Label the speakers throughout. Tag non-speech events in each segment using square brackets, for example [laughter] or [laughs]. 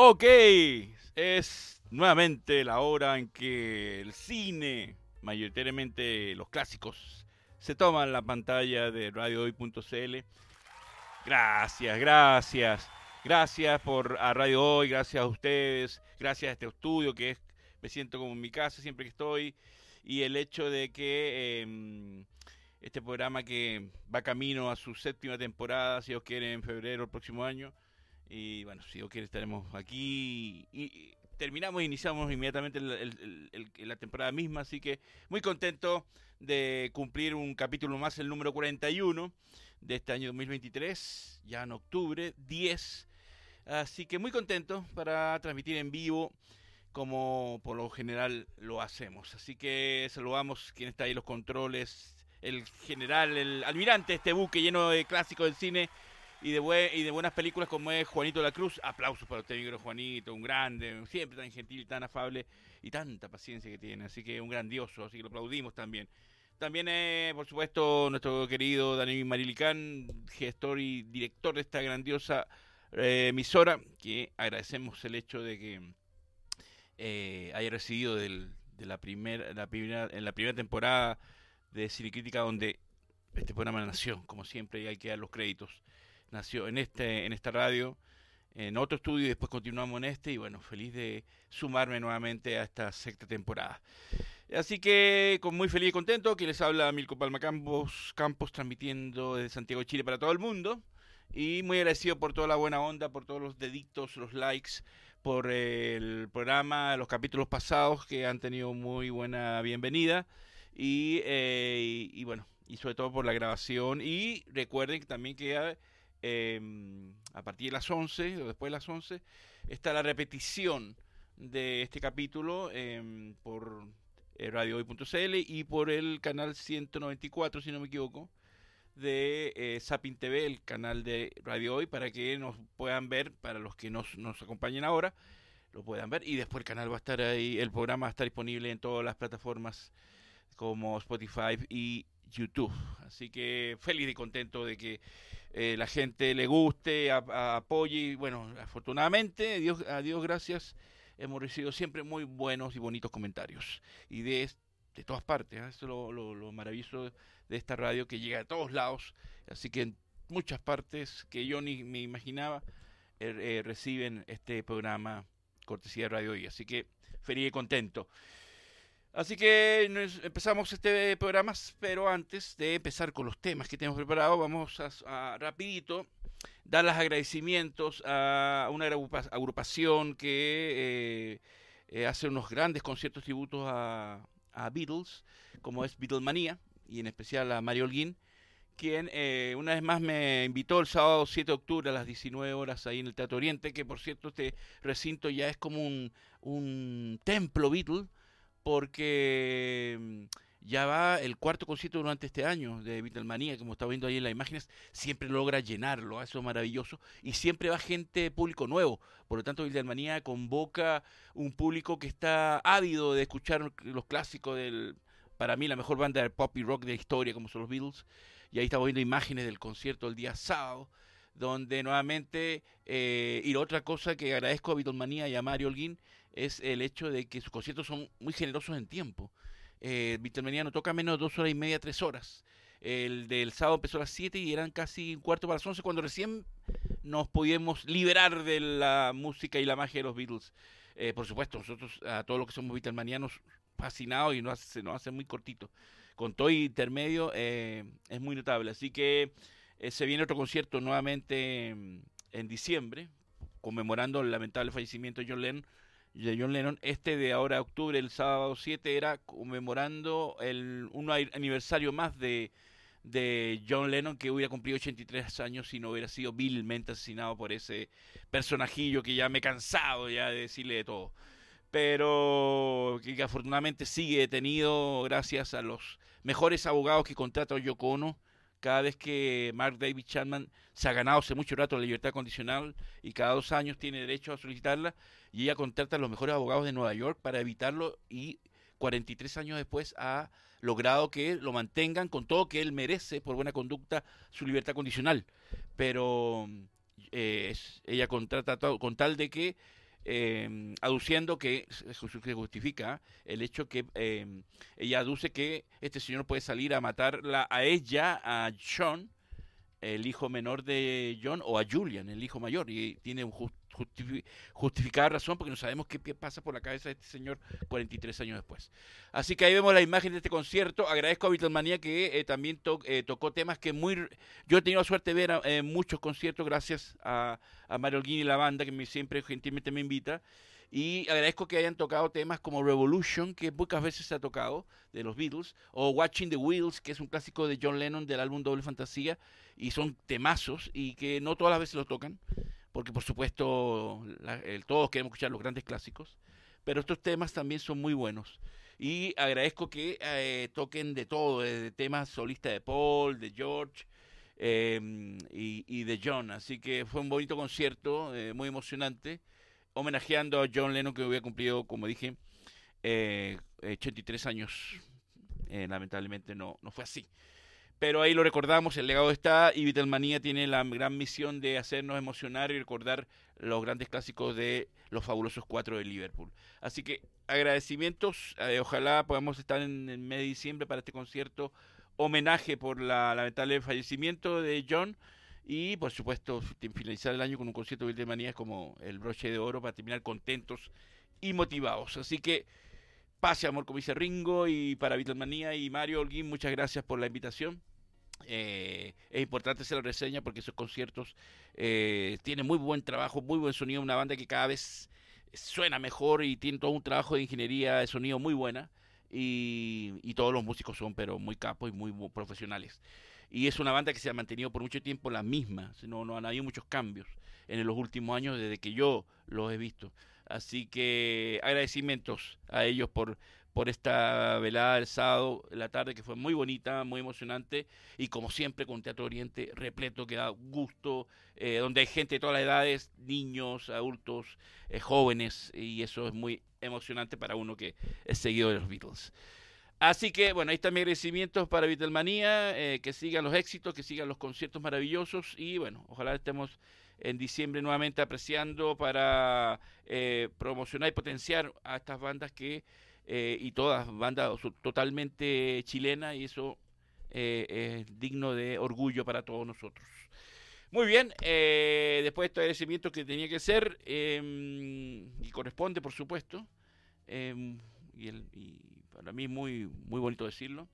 Speaker 1: Ok, es nuevamente la hora en que el cine, mayoritariamente los clásicos, se toman la pantalla de radiohoy.cl. Gracias, gracias. Gracias por a Radio Hoy, gracias a ustedes, gracias a este estudio que es, me siento como en mi casa siempre que estoy y el hecho de que em, este programa que va camino a su séptima temporada, si Dios quiere, en febrero del próximo año, y bueno, si Dios quiere estaremos aquí y, terminamos, iniciamos inmediatamente la temporada misma, así que muy contento de cumplir un capítulo más, el número 41 de este año 2023, ya en octubre 10 Así que muy contento para transmitir en vivo como por lo general lo hacemos. Así que saludamos quien está ahí los controles, el general, el almirante, este buque lleno de clásicos del cine y de, y de buenas películas como es Juanito la Cruz. Aplausos para usted, negro Juanito, un grande, siempre tan gentil, tan afable y tanta paciencia que tiene. Así que un grandioso, así que lo aplaudimos también. También, eh, por supuesto, nuestro querido Daniel Marilicán, gestor y director de esta grandiosa eh, emisora, que agradecemos el hecho de que eh, haya recibido de la, primera en la primera temporada de Crítica donde este programa nació, como siempre, y hay que dar los créditos. Nació en este, en esta radio, en otro estudio, y después continuamos en este, y bueno, feliz de sumarme nuevamente a esta sexta temporada. Así que con muy feliz y contento que les habla Milko Palma Campos, Campos transmitiendo desde Santiago de Chile para todo el mundo. Y muy agradecido por toda la buena onda, por todos los deditos, los likes, por el programa, los capítulos pasados que han tenido muy buena bienvenida. Y, eh, y, bueno, y sobre todo por la grabación. Y recuerden también que em, a partir de las 11 o después de las 11 está la repetición de este capítulo em, por eh, radiohoy.cl y por el canal 194, si no me equivoco, de eh, Sapin TV, el canal de Radio Hoy, para que nos puedan ver, para los que nos, nos acompañen ahora, lo puedan ver. Y después el canal va a estar ahí, el programa va a estar disponible en todas las plataformas como Spotify y YouTube. Así que feliz y contento de que eh, la gente le guste, apoye. Y bueno, afortunadamente, Dios, a Dios gracias, hemos recibido siempre muy buenos y bonitos comentarios. Y de, de todas partes, ¿eh? eso es lo, lo, lo maravilloso de esta radio que llega a todos lados, así que en muchas partes que yo ni me imaginaba eh, eh, reciben este programa cortesía de Radio y así que feliz y contento. Así que empezamos este programa, pero antes de empezar con los temas que tenemos preparados, vamos a, rapidito dar los agradecimientos a una agrupación que eh, hace unos grandes conciertos tributos a, a Beatles, como es Beatlemania, y en especial a Mario Holguín, quien eh, una vez más me invitó el sábado 7 de octubre a las 19 horas ahí en el Teatro Oriente, que por cierto este recinto ya es como un, un templo Beatle, porque mm, ya va el cuarto concierto durante este año de Beatlemania, como está viendo ahí en las imágenes, siempre logra llenarlo, eso es maravilloso, y siempre va gente, público nuevo, por lo tanto Beatlemania convoca un público que está ávido de escuchar los clásicos del para mí la mejor banda de pop y rock de la historia, como son los Beatles. Y ahí estamos viendo imágenes del concierto el día sábado, donde nuevamente, eh, y otra cosa que agradezco a Beatlemania y a Mario Holguín es el hecho de que sus conciertos son muy generosos en tiempo. Eh, no toca menos de dos horas y media, tres horas. El del sábado empezó a las siete y eran casi un cuarto para las once cuando recién nos pudimos liberar de la música y la magia de los Beatles. Eh, por supuesto, nosotros, a todos los que somos Beatlemanianos, fascinado y nos hace, se nos hace muy cortito. Con todo intermedio eh, es muy notable. Así que eh, se viene otro concierto nuevamente en, diciembre, conmemorando el lamentable fallecimiento de John Lennon. De John Lennon. Este de ahora, octubre, el sábado 7, era conmemorando el un aniversario más de, de John Lennon, que hubiera cumplido 83 años si no hubiera sido vilmente asesinado por ese personajillo que ya me he cansado ya de decirle de todo pero que, afortunadamente sigue detenido gracias a los mejores abogados que contrata Yoko Ono. Cada vez que Mark David Chapman se ha ganado hace mucho rato la libertad condicional y cada dos años tiene derecho a solicitarla, y ella contrata a los mejores abogados de Nueva York para evitarlo y 43 años después ha logrado que lo mantengan con todo que él merece por buena conducta su libertad condicional. Pero eh, ella contrata con tal de que eh, aduciendo que se justifica el hecho que eh, ella aduce que este señor puede salir a matarla a ella, a John, el hijo menor de John, o a Julian, el hijo mayor, y tiene un justificada razón porque no sabemos qué, pasa por la cabeza de este señor 43 años después. Así que ahí vemos la imagen de este concierto. Agradezco a Beatlemania que eh, también eh, tocó temas que muy... Yo he tenido la suerte de ver eh, muchos conciertos gracias a, a Mario Holguín y la banda que me, siempre gentilmente me invita. Y agradezco que hayan tocado temas como Revolution, que pocas veces se ha tocado, de los Beatles, o Watching the Wheels, que es un clásico de John Lennon del álbum Doble Fantasía, y son temazos y que no todas las veces lo tocan, porque por supuesto todos queremos escuchar los grandes clásicos, pero estos temas también son muy buenos. Y agradezco que eh, toquen de todo, de temas solistas de Paul, de George, em, y, de John. Así que fue un bonito concierto, eh, muy emocionante homenajeando a John Lennon que había cumplido, como dije, eh, 83 años. Eh, lamentablemente no, no fue así. Pero ahí lo recordamos, el legado está y Beatlemania tiene la gran misión de hacernos emocionar y recordar los grandes clásicos de los fabulosos cuatro de Liverpool. Así que agradecimientos, eh, ojalá podamos estar en el mes de diciembre para este concierto homenaje por la lamentable fallecimiento de John y por supuesto, finalizar el año con un concierto de Beatlemania es como el broche de oro para terminar contentos y motivados. Así que pase amor, como dice Ringo, y para Beatlemania y Mario Holguín, muchas gracias por la invitación. Eh, es importante hacer la reseña porque esos conciertos eh, tienen muy buen trabajo, muy buen sonido, una banda que cada vez suena mejor y tiene todo un trabajo de ingeniería de sonido muy buena y, todos los músicos son pero muy capos y muy profesionales y es una banda que se ha mantenido por mucho tiempo la misma, no, no han habido muchos cambios en los últimos años desde que yo los he visto. Así que agradecimientos a ellos por, por esta velada del sábado, la tarde que fue muy bonita, muy emocionante y como siempre con Teatro Oriente repleto que da gusto, eh, donde hay gente de todas las edades, niños, adultos, eh, jóvenes y eso es muy emocionante para uno que es seguido de los Beatles. Así que, bueno, ahí está mi agradecimiento para Beatlemanía, eh, que sigan los éxitos, que sigan los conciertos maravillosos y, bueno, ojalá estemos en diciembre nuevamente apreciando para eh, promocionar y potenciar a estas bandas que, eh, y todas bandas totalmente chilenas y eso es digno de orgullo para todos nosotros. Muy bien, después de este agradecimiento que tenía que ser em, y corresponde, por supuesto, em, y, y para mí muy, muy bonito decirlo.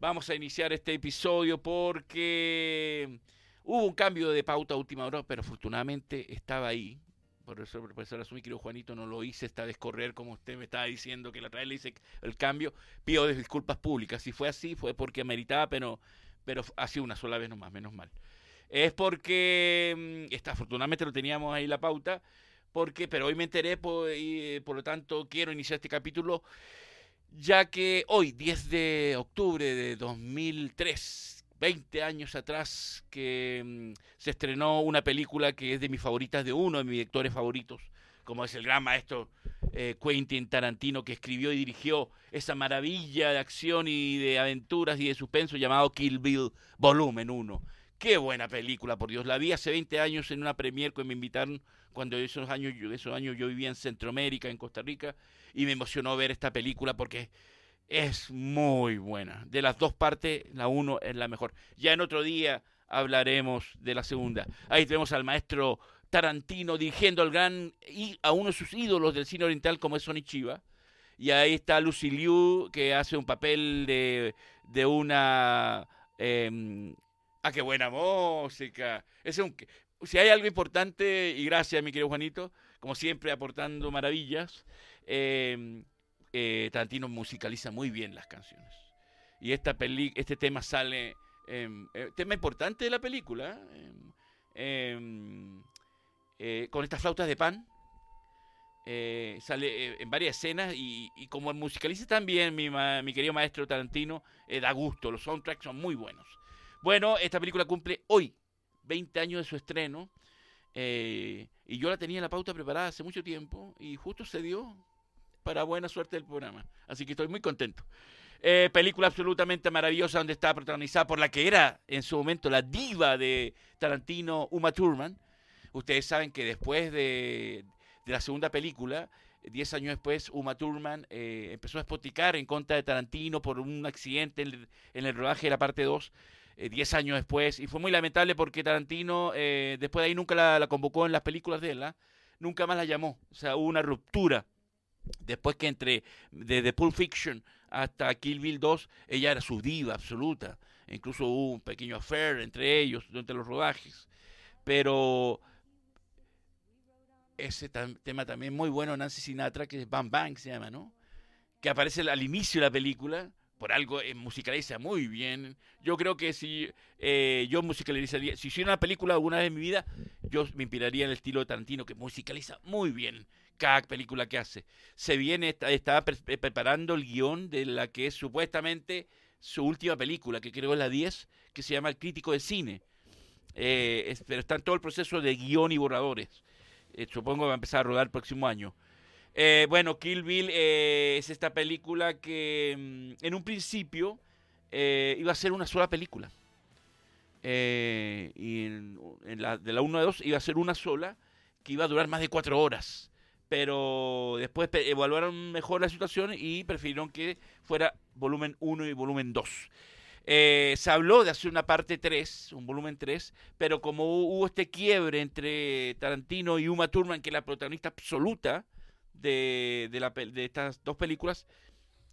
Speaker 1: Vamos a iniciar este episodio porque hubo un cambio de pauta a última hora, pero afortunadamente estaba ahí. Por eso, el profesor mi querido Juanito, no lo hice esta vez correr como usted me estaba diciendo que la otra vez le hice el cambio. Pido disculpas públicas. Si fue así, fue porque ameritaba, pero, pero ha sido una sola vez nomás, menos mal. Es porque, mm, está, afortunadamente lo teníamos ahí la pauta, porque, pero hoy me enteré, por, y, por lo tanto quiero iniciar este capítulo ya que hoy, 10 de octubre de 2003, 20 años atrás, que mm, se estrenó una película que es de mis favoritas, de uno de mis directores favoritos, como es el gran maestro eh, Quentin Tarantino, que escribió y dirigió esa maravilla de acción y de aventuras y de suspenso llamado Kill Bill Volumen 1. Qué buena película, por Dios. La vi hace 20 años en una premier que me invitaron cuando esos años, esos años yo vivía en Centroamérica, en Costa Rica, y me emocionó ver esta película porque es muy buena. De las dos partes, la uno es la mejor. Ya en otro día hablaremos de la segunda. Ahí tenemos al maestro Tarantino dirigiendo al gran a uno de sus ídolos del cine oriental como es Sonny Chiva. Y ahí está Lucy Liu que hace un papel de, de una eh, Ah, qué buena música. Es un, si hay algo importante, y gracias, mi querido Juanito, como siempre aportando maravillas, eh, eh, Tarantino musicaliza muy bien las canciones. Y esta peli este tema sale, eh, tema importante de la película, eh, con estas flautas de pan. sale en varias escenas y, como musicaliza también mi, mi querido maestro Tarantino, da gusto, los soundtracks son muy buenos. Bueno, esta película cumple hoy 20 años de su estreno. Y yo la tenía en la pauta preparada hace mucho tiempo y justo se dio para buena suerte del programa. Así que estoy muy contento. Eh, película absolutamente maravillosa donde está protagonizada por la que era en su momento la diva de Tarantino, Uma Thurman. Ustedes saben que después de, de la segunda película, diez años después, Uma Thurman eh, empezó a espoticar en contra de Tarantino por un accidente en el, rodaje de la parte 2, eh, diez años después, y fue muy lamentable porque Tarantino eh, después de ahí nunca la, convocó en las películas de él, ¿ah? nunca más la llamó, o sea, hubo una ruptura. Después que entre desde Pulp Fiction hasta Kill Bill 2, ella era su diva absoluta. Incluso hubo un pequeño affair entre ellos durante los rodajes. Pero ese tema también muy bueno Nancy Sinatra, que es Bam Bang se llama, ¿no? Que aparece al inicio de la película, por algo eh, musicaliza muy bien. Yo creo que si eh, yo musicalizaría, si hiciera una película alguna vez en mi vida, yo me inspiraría en el estilo de Tarantino, que musicaliza muy bien cada película que hace. Se viene, estaba preparando el guion de la que es supuestamente su última película, que creo es la 10, que se llama El Crítico de Cine. Eh, pero está en todo el proceso de guion y borradores. Eh, supongo que va a empezar a rodar el próximo año. Eh, bueno, Kill Bill eh, es esta película que mm, en un principio iba a ser una sola película. y en, la, de la 1 a 2 iba a ser una sola que iba a durar más de cuatro horas. Pero después evaluaron mejor la situación y prefirieron que fuera volumen 1 y volumen 2. Eh, se habló de hacer una parte 3, un volumen 3, pero como hubo este quiebre entre Tarantino y Uma Thurman, que es la protagonista absoluta de, de, de estas dos películas,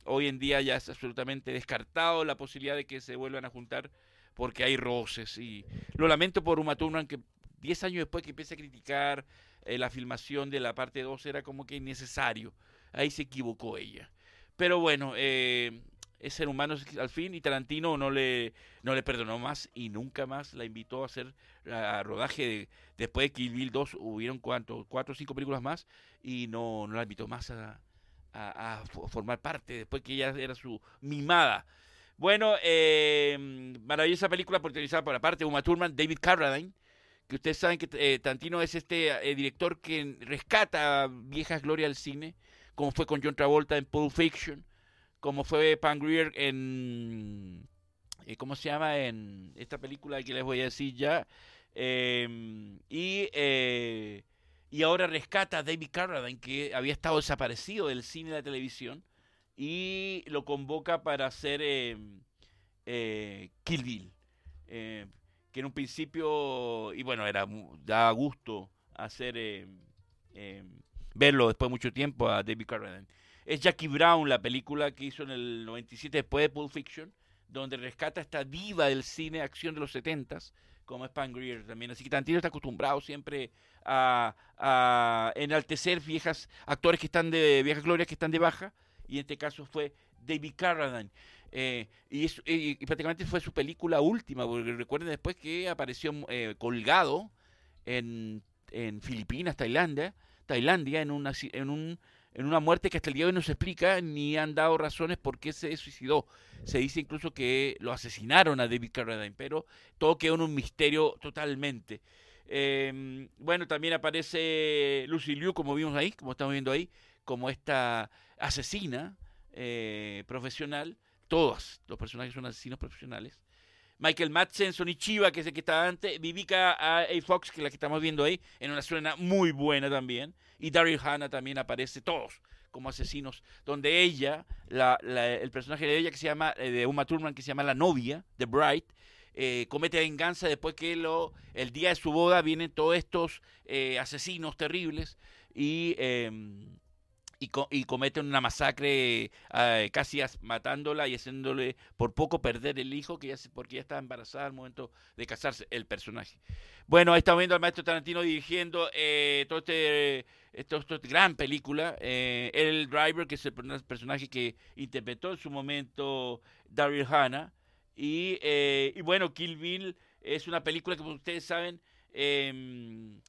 Speaker 1: hoy en día ya es absolutamente descartado la posibilidad de que se vuelvan a juntar porque hay roces. Y lo lamento por Uma Thurman, que 10 años después que empiece a criticar eh, la filmación de la parte 2 era como que innecesario. Ahí se equivocó ella. Pero bueno, eh, es ser humano al fin y Tarantino no le, no le perdonó más y nunca más la invitó a hacer a rodaje después de Kill Bill 2 hubieron cuánto, cuatro o cinco películas más y no, no la invitó más a, formar parte después que ella era su mimada. Bueno, eh, maravillosa película protagonizada por aparte de Uma Thurman, David Carradine, que ustedes saben que eh, Tarantino es este eh, director que rescata viejas glorias al cine, como fue con John Travolta en Pulp Fiction, como fue Pangreer en... Eh, ¿Cómo se llama? En esta película que les voy a decir ya. Em, y, eh, y ahora rescata a David Carradine, que había estado desaparecido del cine y de la televisión, y lo convoca para hacer em, eh, Kill Bill. Em, que en un principio, y bueno, era da gusto hacer verlo después de mucho tiempo a David Carradine es Jackie Brown, la película que hizo en el 97 después de Pulp Fiction, donde rescata esta diva del cine acción de los 70 como es Pangreer también. Así que Tarantino está acostumbrado siempre a, enaltecer viejas actores que están de viejas glorias que están de baja, y en este caso fue David Carradine. Eh, y, prácticamente fue su película última, porque recuerden después que apareció eh, colgado en, en Filipinas, Tailandia, Tailandia, en, en un en una muerte que hasta el día de hoy no se explica ni han dado razones por qué se suicidó. Se dice incluso que lo asesinaron a David Carradine, pero todo quedó en un misterio totalmente. Em, bueno, también aparece Lucy Liu, como vimos ahí, como estamos viendo ahí, como esta asesina eh, profesional. Todos los personajes son asesinos profesionales. Michael Madsen, Sonny Chiva, que es el que estaba antes, Vivica A. Fox, que es la que estamos viendo ahí, en una escena muy buena también, y Daryl Hannah también aparece, todos como asesinos, donde ella, el personaje de ella que se llama, eh, de Uma Thurman, que se llama la novia, The Bright, eh, comete venganza después que lo, el día de su boda vienen todos estos eh, asesinos terribles y em, y, cometen una masacre eh, casi matándola y haciéndole por poco perder el hijo que ya porque ya estaba embarazada al momento de casarse el personaje. Bueno, ahí estamos viendo al maestro Tarantino dirigiendo eh, todo este, esta gran película. Eh, el Driver, que es el personaje que interpretó en su momento Daryl Hannah. Y, y bueno, Kill Bill es una película que, como ustedes saben, em,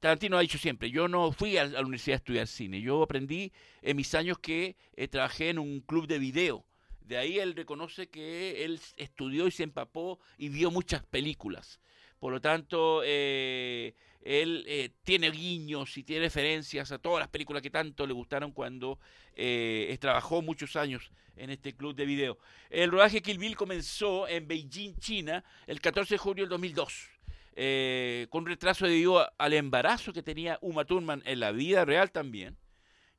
Speaker 1: Tarantino ha dicho siempre, yo no fui a la universidad a estudiar cine, yo aprendí en mis años que eh, trabajé en un club de video. De ahí él reconoce que él estudió y se empapó y vio muchas películas. Por lo tanto, eh, él eh, tiene guiños y tiene referencias a todas las películas que tanto le gustaron cuando trabajó muchos años en este club de video. El rodaje Kill Bill comenzó en Beijing, China, el 14 de julio del 2002 eh, con retraso debido al embarazo que tenía Uma Thurman en la vida real también.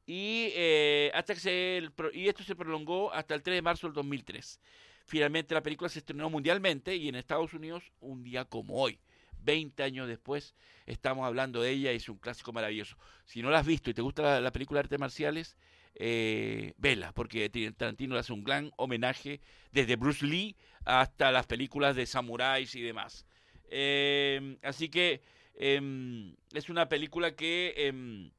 Speaker 1: Y, eh, hasta que se, y esto se prolongó hasta el 3 de marzo del 2003. Finalmente la película se estrenó mundialmente y en Estados Unidos un día como hoy. 20 años después estamos hablando de ella y es un clásico maravilloso. Si no la has visto y te gusta la, película de artes marciales, eh, vela, porque Tarantino le hace un gran homenaje desde Bruce Lee hasta las películas de samuráis y demás. Eh, así que em, es una película que, em,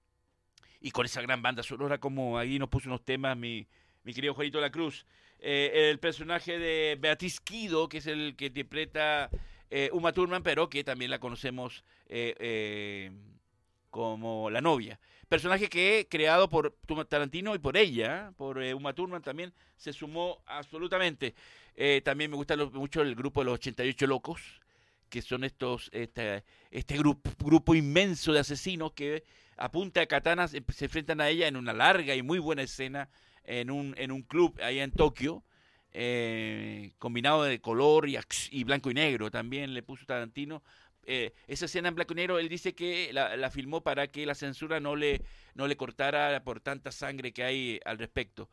Speaker 1: y con esa gran banda sonora, como ahí nos puso unos temas mi, mi querido Juanito La Cruz, eh, el personaje de Beatriz Kido, que es el que interpreta eh, Uma Thurman, pero que también la conocemos como la novia. Personaje que creado por Tarantino y por ella, por Uma Thurman también, se sumó absolutamente. también me gusta mucho el grupo de los 88 Locos, que son estos este, este grupo, grupo inmenso de asesinos que a punta de katanas se enfrentan a ella en una larga y muy buena escena en un, en un club allá en Tokio, eh, combinado de color y, y, blanco y negro, también le puso Tarantino. Eh, esa escena en blanco y negro, él dice que la, filmó para que la censura no le, no le cortara por tanta sangre que hay al respecto.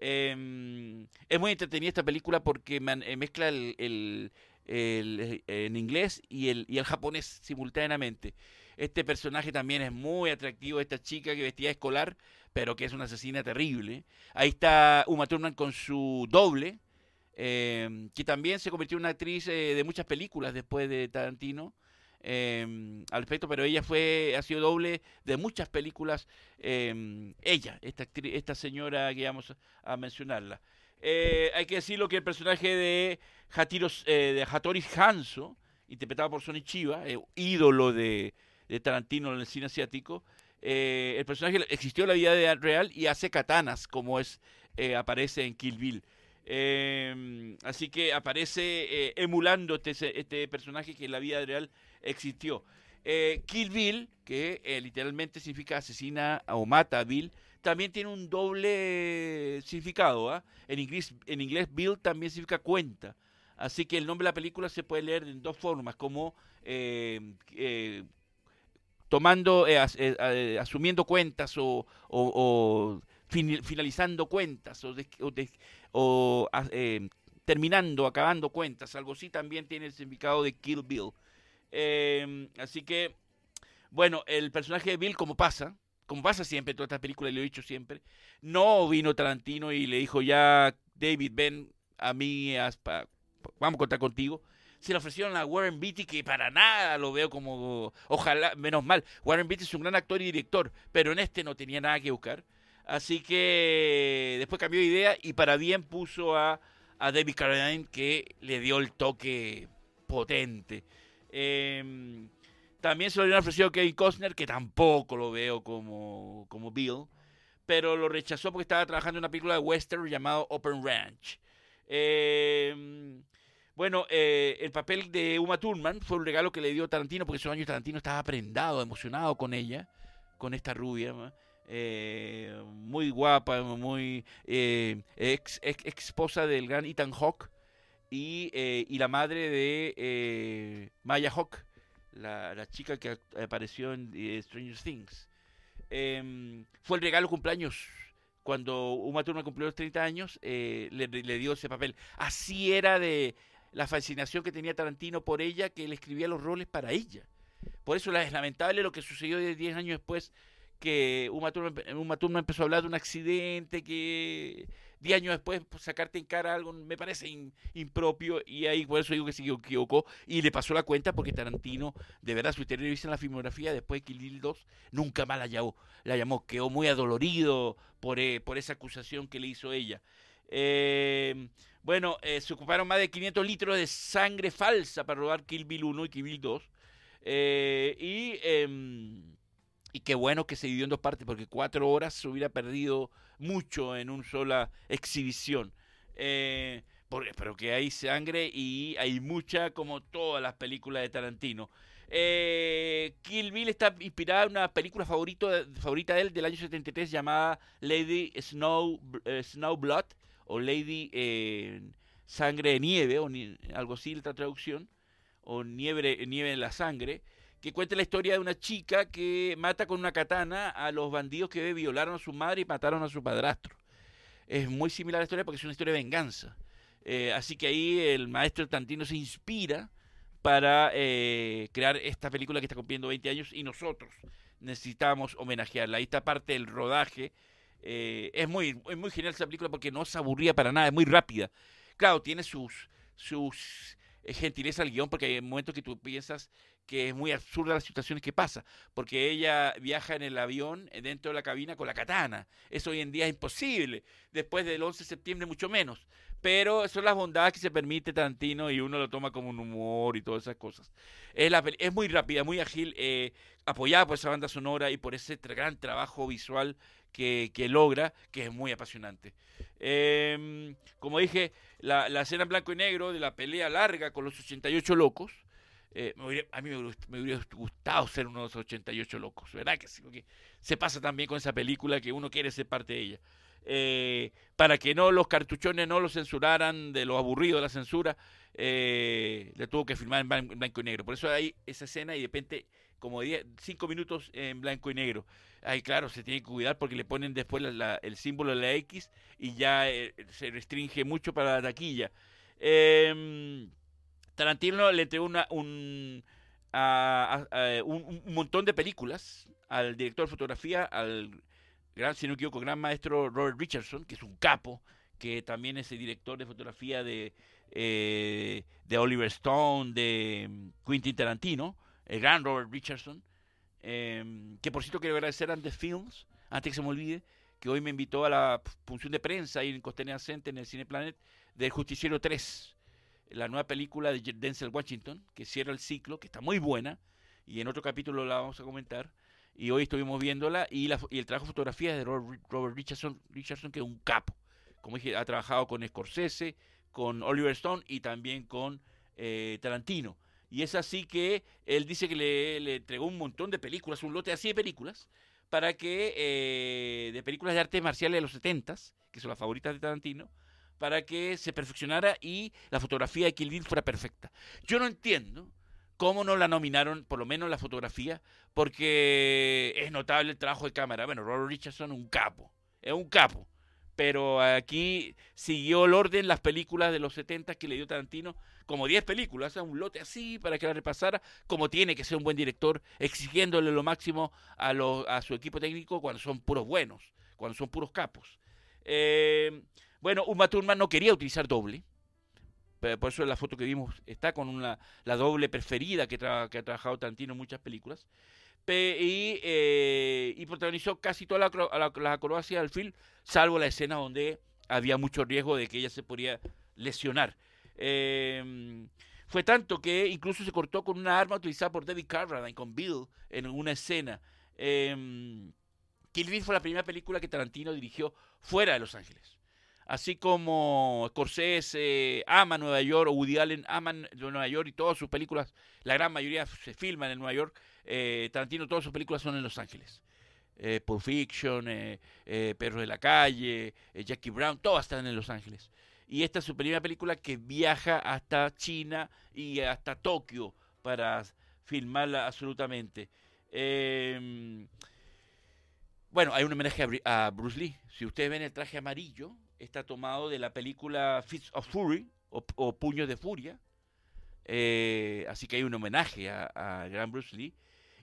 Speaker 1: Em, es muy entretenida esta película porque eh, mezcla el, en inglés y el, y el japonés simultáneamente. Este personaje también es muy atractivo, esta chica que vestía escolar, pero que es una asesina terrible. Ahí está Uma Thurman con su doble, eh, que también se convirtió en una actriz eh, de muchas películas después de Tarantino. Eh, al respecto, pero ella fue, ha sido doble de muchas películas. ella, esta, esta señora que vamos a mencionarla. Eh, hay que decirlo que el personaje de, Hatiros, eh, de Hattori Hanzo, interpretado por Sonny Chiba, eh, ídolo de, Tarantino en el cine asiático, el personaje existió en la vida real y hace katanas, como es aparece en Kill Bill. Em, así que aparece emulando este, este personaje que en la vida real existió. Kill Bill, que literalmente significa asesina o mata a Bill, también tiene un doble significado. ¿ah? En, inglés, en inglés, bill también significa cuenta. Así que el nombre de la película se puede leer en dos formas, como eh, eh, tomando, eh, asumiendo cuentas o, finalizando cuentas o, terminando, acabando cuentas. Algo así también tiene el significado de Kill Bill. así que, bueno, el personaje de Bill, como pasa, como pasa siempre en todas estas películas, lo he dicho siempre, no vino Tarantino y le dijo ya, David, ven a mí, vamos a contar contigo. Se le ofrecieron a Warren Beatty, que para nada lo veo como, ojalá, menos mal. Warren Beatty es un gran actor y director, pero en este no tenía nada que buscar. Así que después cambió de idea y para bien puso a, a David Carradine, que le dio el toque potente. Eh, también se lo habían ofrecido a Kevin Costner, que tampoco lo veo como, como Bill, pero lo rechazó porque estaba trabajando en una película de western llamado Open Ranch. Em, bueno, eh, el papel de Uma Thurman fue un regalo que le dio Tarantino, porque esos años Tarantino estaba prendado, emocionado con ella, con esta rubia. Eh, muy guapa, muy eh, ex, esposa del gran Ethan Hawke y, y la madre de Maya Hawke la, chica que apareció en eh, Stranger Things. Em, fue el regalo cumpleaños. Cuando Uma Thurman cumplió los 30 años, eh, le, dio ese papel. Así era de la fascinación que tenía Tarantino por ella, que él escribía los roles para ella. Por eso es lamentable lo que sucedió 10 años después, que Uma Thurman empezó a hablar de un accidente que diez años después pues, sacarte en cara algo me parece impropio y ahí por eso digo que se equivocó y le pasó la cuenta porque Tarantino, de verdad, si ustedes revisan la filmografía después de Kill Bill 2, nunca más la llamó, la llamó quedó muy adolorido por, eh, por esa acusación que le hizo ella. Eh, bueno, eh, se ocuparon más de 500 litros de sangre falsa para robar Kill Bill 1 y Kill Bill 2. y, em, y qué bueno que se dividió en dos partes, porque cuatro horas se hubiera perdido mucho en una sola exhibición. Eh, pero que hay sangre y hay mucha como todas las películas de Tarantino. Eh, Kill Bill está inspirada en una película favorito, favorita de él del año 73 llamada Lady Snow, eh, Snow Blood o Lady Sangre de Nieve o algo así, la traducción o Nieve, Nieve en la Sangre, que cuenta la historia de una chica que mata con una katana a los bandidos que violaron a su madre y mataron a su padrastro. Es muy similar a la historia porque es una historia de venganza. Eh, así que ahí el maestro Tantino se inspira para eh, crear esta película que está cumpliendo 20 años y nosotros necesitamos homenajearla. Ahí está parte del rodaje. Eh, es, muy, es muy genial esa película porque no se aburría para nada, es muy rápida. Claro, tiene sus, sus gentileza al guion porque hay momentos que tú piensas que es muy absurda las situaciones que pasa, porque ella viaja en el avión eh, dentro de la cabina con la katana. Eso hoy en día es imposible, después del 11 de septiembre mucho menos. Pero son las bondades que se permite Tarantino y uno lo toma como un humor y todas esas cosas. Es, la, es muy rápida, muy ágil, eh, apoyada por esa banda sonora y por ese gran trabajo visual que, que logra, que es muy apasionante. Eh, como dije, la, la escena en blanco y negro de la pelea larga con los 88 locos, eh, a mí me, hubiera gustado ser uno de los 88 locos, ¿verdad? Que se pasa también con esa película que uno quiere ser parte de ella. Eh, para que no los cartuchones no lo censuraran de lo aburrido de la censura, eh, le tuvo que filmar en blanco y negro. Por eso hay esa escena y de repente como 5 minutos en blanco y negro. Ahí claro, se tiene que cuidar porque le ponen después el símbolo de la X y ya se restringe mucho para la taquilla. Eh, Tarantino le entregó una, un, un, montón de películas al director de fotografía, al gran, si no equivoco, gran maestro Robert Richardson, que es un capo, que también es el director de fotografía de, eh, de Oliver Stone, de mm, Quentin Tarantino, el gran Robert Richardson, em, que por cierto quiero agradecer a Films, antes que se me olvide, que hoy me invitó a la función de prensa ahí en Costanera Center, en el Cine Planet, del Justiciero 3 la nueva película de Denzel Washington, que cierra el ciclo, que está muy buena, y en otro capítulo la vamos a comentar. Y hoy estuvimos viéndola, y, la, y el trabajo de fotografía de Robert, Richardson, Richardson, que es un capo. Como dije, ha trabajado con Scorsese, con Oliver Stone y también con eh, Tarantino. Y es así que él dice que le, le, entregó un montón de películas, un lote así de películas, para que, eh, de películas de artes marciales de los 70 que son las favoritas de Tarantino, para que se perfeccionara y la fotografía de Kill Bill fuera perfecta. Yo no entiendo cómo no la nominaron, por lo menos la fotografía, porque es notable el trabajo de cámara. Bueno, Robert Richardson, un capo, es un capo. Pero aquí siguió el orden las películas de los 70 que le dio Tarantino, como 10 películas, un lote así para que la repasara, como tiene que ser un buen director, exigiéndole lo máximo a, a su equipo técnico cuando son puros buenos, cuando son puros capos. Eh, bueno, Uma Thurman no quería utilizar doble. Por eso la foto que vimos está con una, la doble preferida que, ha trabajado Tantino en muchas películas. y, eh, y, protagonizó casi todas las la, acrobacias del film, salvo la escena donde había mucho riesgo de que ella se podría lesionar. Em, fue tanto que incluso se cortó con una arma utilizada por David Carradine, con Bill, en una escena. Eh, Kill Bill fue la primera película que Tarantino dirigió fuera de Los Ángeles así como Scorsese ama Nueva York, Woody Allen ama Nueva York y todas sus películas, la gran mayoría se filman en Nueva York, eh, Tarantino todas sus películas son en Los Ángeles. Eh, Pulp Fiction, eh, Perros de la Calle, Jackie Brown, todas están en Los Ángeles. Y esta es su primera película que viaja hasta China y hasta Tokio para filmarla absolutamente. Em, bueno, hay un homenaje a, Bruce Lee. Si ustedes ven el traje amarillo, está tomado de la película Fits of Fury o, Puños de Furia. Eh, así que hay un homenaje a, a, gran Bruce Lee.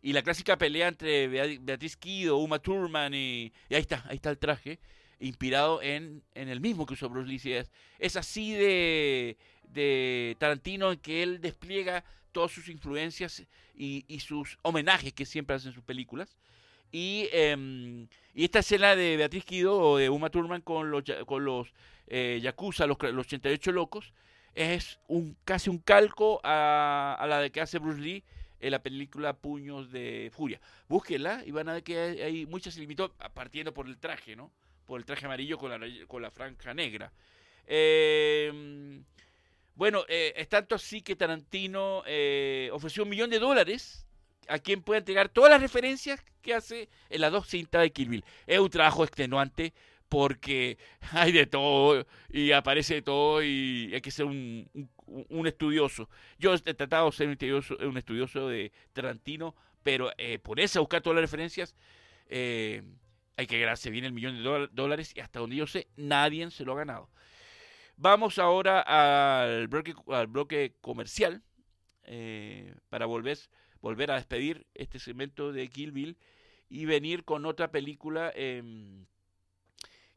Speaker 1: Y la clásica pelea entre Beatriz Kido, Uma Thurman y, ahí está, ahí está el traje, inspirado en, en el mismo que usó Bruce Lee. Es, es así de, de Tarantino en que él despliega todas sus influencias y, y sus homenajes que siempre hace en sus películas. Y, em, y esta escena de Beatriz Kido o de Uma Thurman con los, con los eh, Yakuza, los, los 88 locos, es un casi un calco a, la de que hace Bruce Lee en la película Puños de Furia. Búsquela y van a ver que hay, muchas se limitó partiendo por el traje, ¿no? Por el traje amarillo con la, con la franja negra. Eh, bueno, eh, es tanto así que Tarantino eh, ofreció un millón de dólares a quien pueda entregar todas las referencias que hace en las dos cintas de Kill Bill. Es un trabajo extenuante porque [laughs] hay de todo y aparece de todo y hay que ser un, un estudioso. Yo he tratado de ser un estudioso, de Tarantino, pero eh, por eso buscar todas las referencias, eh, hay que ganarse bien el millón de dólares y hasta donde yo sé, nadie se lo ha ganado. Vamos ahora al bloque, al comercial eh, para volver, volver a despedir este segmento de Kill Bill y venir con otra película em,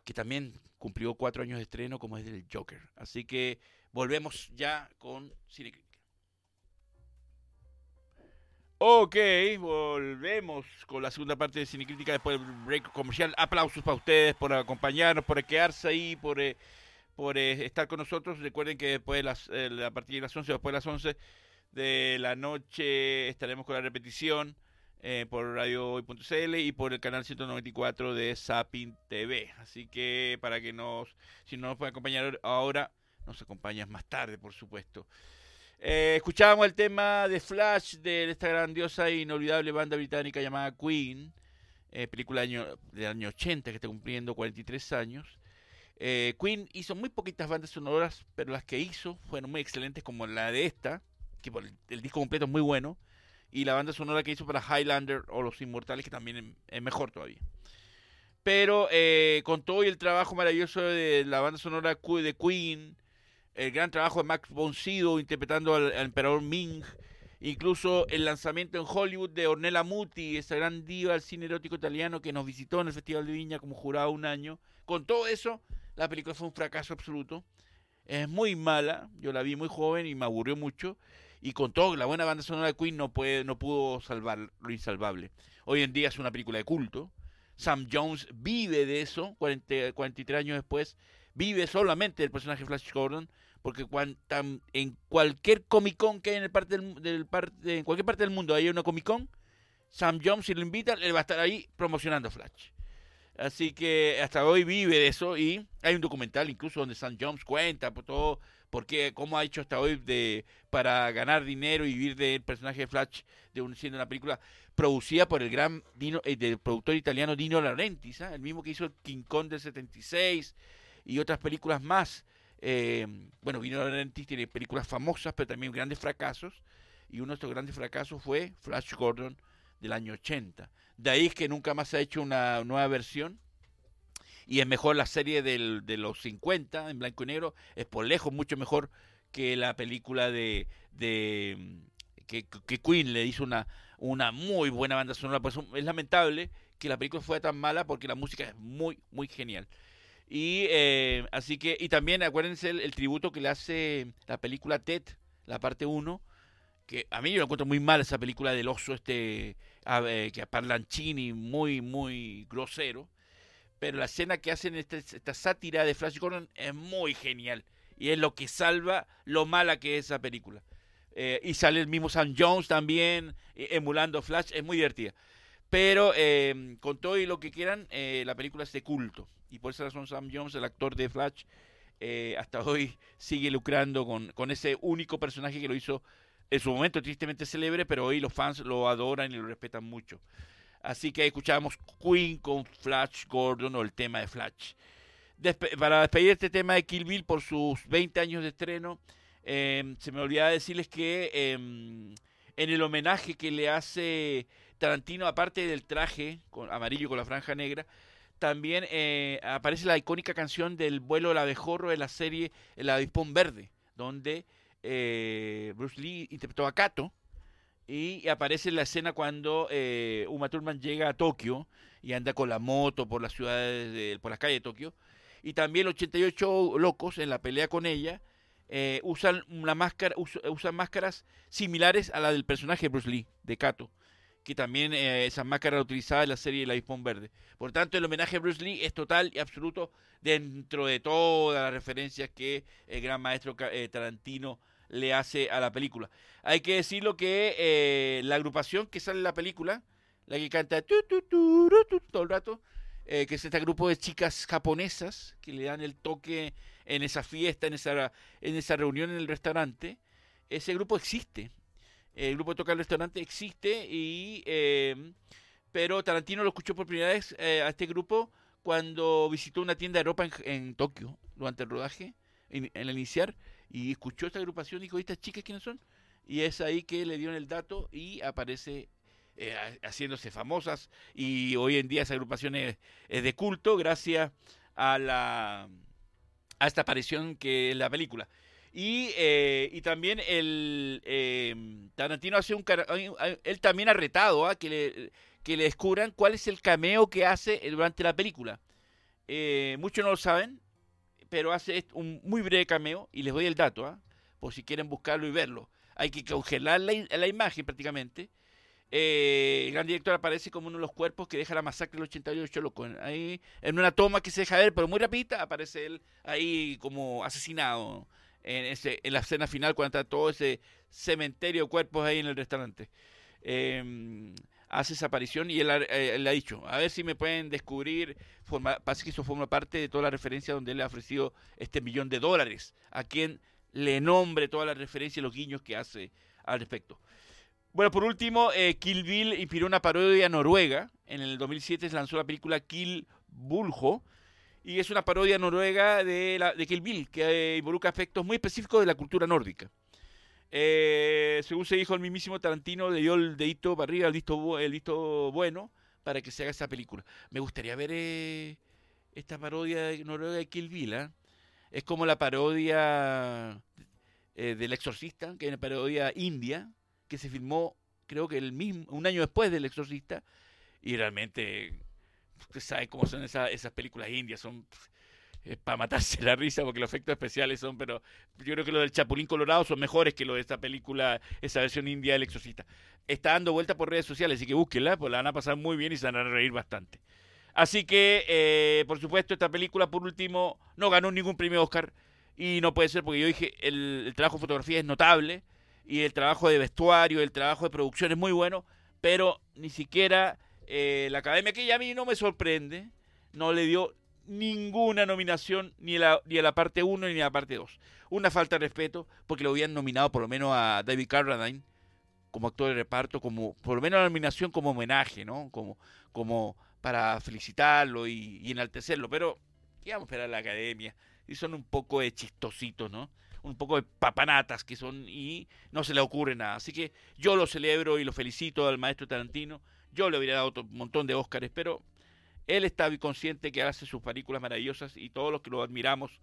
Speaker 1: que también cumplió cuatro años de estreno como es el Joker. Así que volvemos ya con Cine Ok, volvemos con la segunda parte de Cinecrítica después del break comercial. Aplausos para ustedes por acompañarnos, por quedarse ahí, por, eh, por eh, estar con nosotros. Recuerden que después de las, eh, a partir de las 11, después de las 11 de la noche estaremos con la repetición por radio.cl y por el canal 194 de Sapin TV. Así que para que nos, si no nos pueden acompañar ahora, nos acompañan más tarde, por supuesto. Eh, escuchábamos el tema de Flash de esta grandiosa e inolvidable banda británica llamada Queen, eh, película del año, del año 80 que está cumpliendo 43 años. Eh, Queen hizo muy poquitas bandas sonoras, pero las que hizo fueron muy excelentes, como la de esta, que el, disco completo es muy bueno, y la banda sonora que hizo para Highlander o Los Inmortales, que también es mejor todavía. Pero con todo y el trabajo maravilloso de la banda sonora de Queen, el gran trabajo de Max von Sydow interpretando al, emperador Ming, incluso el lanzamiento en Hollywood de Ornella Muti, esa gran diva del cine erótico italiano que nos visitó en el Festival de Viña como jurado un año. Con todo eso, la película fue un fracaso absoluto. Es muy mala, yo la vi muy joven y me aburrió mucho. Y con todo, la buena banda sonora de Queen no, puede, no pudo salvar lo insalvable. Hoy en día es una película de culto. Sam Jones vive de eso, 43 años después, vive solamente del personaje Flash Gordon porque en cualquier Comic Con que hay en, el del, en cualquier parte del mundo hay una Comic Con, Sam Jones, si lo invita, él va a estar ahí promocionando Flash. Así que hasta hoy vive de eso y hay un documental incluso donde Sam Jones cuenta por todo, porque cómo ha hecho hasta hoy de para ganar dinero y vivir del personaje de Flash de un, siendo una película producida por el gran Dino, eh, del productor italiano Dino Laurentiis, ¿ah? el mismo que hizo King Kong del 76 y otras películas más. Eh, bueno, Vino Laurentiis tiene películas famosas, pero también grandes fracasos. Y uno de estos grandes fracasos fue Flash Gordon del año 80. De ahí es que nunca más se ha hecho una nueva versión. Y es mejor la serie del, de los 50 en blanco y negro. Es por lejos mucho mejor que la película de, de que, que, Queen le hizo una, una muy buena banda sonora. Pues es lamentable que la película fuera tan mala porque la música es muy, muy genial. Y eh, así que, y también acuérdense el, tributo que le hace la película Ted, la parte 1, que a mí yo lo encuentro muy mal esa película del oso este a, que parlanchini muy, muy grosero. Pero la escena que hacen este, esta sátira de Flash Gordon es muy genial. Y es lo que salva lo mala que es esa película. Eh, y sale el mismo Sam Jones también, e, emulando Flash, es muy divertida. Pero eh, con todo y lo que quieran, la película es de culto y por esa razón Sam Jones, el actor de Flash, eh, hasta hoy sigue lucrando con, con ese único personaje que lo hizo en su momento tristemente célebre, pero hoy los fans lo adoran y lo respetan mucho. Así que escuchamos Queen con Flash Gordon o el tema de Flash. para despedir este tema de Kill Bill por sus 20 años de estreno, em, se me olvidaba decirles que em, en el homenaje que le hace Tarantino, aparte del traje con, amarillo con la franja negra, también eh, aparece la icónica canción del vuelo del abejorro de la serie El avispón verde, donde eh, Bruce Lee interpretó a Kato y aparece la escena cuando eh, Uma Thurman llega a Tokio y anda con la moto por las ciudades, de, por las calles de Tokio. Y también 88 locos en la pelea con ella usan, una máscara, usan máscaras similares a la del personaje Bruce Lee, de Kato que también eh, esa máscara utilizada en la serie El Avispón Verde. Por tanto, el homenaje a Bruce Lee es total y absoluto dentro de todas las referencias que el gran maestro eh, Tarantino le hace a la película. Hay que decirlo que eh, la agrupación que sale en la película, la que canta todo el rato, que es este grupo de chicas japonesas que le dan el toque en esa fiesta, en esa, en esa reunión en el restaurante, ese grupo existe el grupo Toca el Restaurante existe, y, eh, pero Tarantino lo escuchó por primera vez eh, a este grupo cuando visitó una tienda de ropa en, Tokio durante el rodaje, en, el iniciar, y escuchó esta agrupación y dijo, ¿estas chicas quiénes son? Y es ahí que le dieron el dato y aparece eh, haciéndose famosas y hoy en día esa agrupación es, de culto gracias a la a esta aparición que es la película. Y, eh, y también el eh, Tarantino hace un él también ha retado a ¿ah? que le, que le descubran cuál es el cameo que hace durante la película. muchos no lo saben, pero hace un muy breve cameo y les doy el dato, ¿ah? por si quieren buscarlo y verlo. Hay que congelar la, la imagen prácticamente eh, el gran director aparece como uno de los cuerpos que deja la masacre del 88 loco. Ahí, en una toma que se deja ver, pero muy rapidita, aparece él ahí como asesinado en, ese, en la escena final cuando está todo ese cementerio de cuerpos ahí en el restaurante. Em, hace esa aparición y eh, él, ha dicho, a ver si me pueden descubrir, forma, que eso forma parte de toda la referencia donde él ha ofrecido este millón de dólares, a quien le nombre toda la referencia y los guiños que hace al respecto. Bueno, por último, eh, Kill Bill inspiró una parodia noruega. En el 2007 se lanzó la película Kill Buljo. Y es una parodia noruega de, la, de Kill Bill, que eh, involucra aspectos muy específicos de la cultura nórdica. Eh, según se dijo el mismísimo Tarantino, le dio el dedito para arriba, el visto, el bueno, para que se haga esa película. Me gustaría ver esta parodia noruega de Kill Bill. Es como la parodia del exorcista, que es una parodia india, que se filmó, creo que el mismo, un año después del Exorcista, y realmente, usted sabe cómo son esas, esas películas indias, son para matarse la risa porque los efectos especiales son, pero yo creo que los del Chapulín Colorado son mejores que los de esta película, esa versión india del Exorcista. Está dando vuelta por redes sociales, así que búsquenla, pues la van a pasar muy bien y se van a reír bastante. Así que, eh, por supuesto, esta película, por último, no ganó ningún premio Oscar. Y no puede ser porque yo dije, el, el trabajo de fotografía es notable y el trabajo de vestuario, el trabajo de producción es muy bueno, pero ni siquiera eh, la academia, que ya a mí no me sorprende, no le dio ninguna nominación ni a la, ni a la parte 1 ni a la parte 2. Una falta de respeto, porque lo habían nominado por lo menos a David Carradine como actor de reparto, como por lo menos la nominación como homenaje, ¿no? Como, como para felicitarlo y, enaltecerlo. Pero, ¿qué vamos a esperar a la academia? Y son un poco de chistositos, ¿no? un poco de papanatas que son y no se le ocurre nada. Así que yo lo celebro y lo felicito al maestro Tarantino. Yo le hubiera dado un montón de Óscares, pero él está consciente que hace sus películas maravillosas y todos los que lo admiramos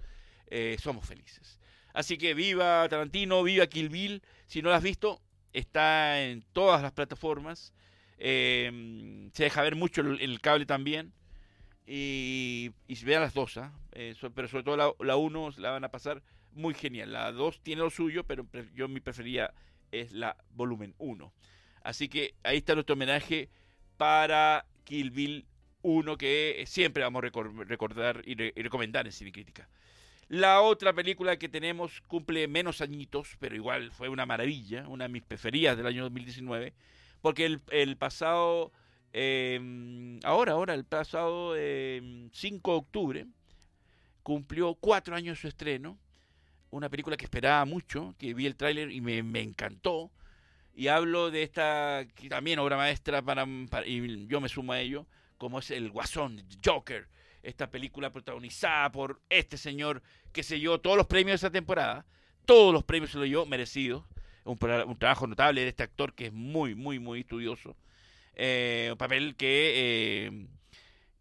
Speaker 1: eh, somos felices. Así que viva Tarantino, viva Kill Bill. Si no lo has visto, está en todas las plataformas. Eh, se deja ver mucho en el cable también. Y, y vean las dos, ¿ah? eh, pero sobre todo la 1 la, la van a pasar muy genial. La 2 tiene lo suyo, pero yo mi preferida es la volumen 1. Así que ahí está nuestro homenaje para Kill Bill 1 que siempre vamos a recordar y, recomendar en Cine Crítica. La otra película que tenemos cumple menos añitos, pero igual fue una maravilla, una de mis preferidas del año 2019, porque el, pasado, em, ahora, ahora, el pasado 5 em, de octubre, cumplió cuatro años su estreno, una película que esperaba mucho, que vi el tráiler y me, encantó. Y hablo de esta también obra maestra para, y yo me sumo a ello, como es El Guasón, Joker, esta película protagonizada por este señor que se llevó todos los premios de esa temporada, todos los premios se lo llevó merecidos, un, trabajo notable de este actor que es muy, muy, muy estudioso, eh, un papel que...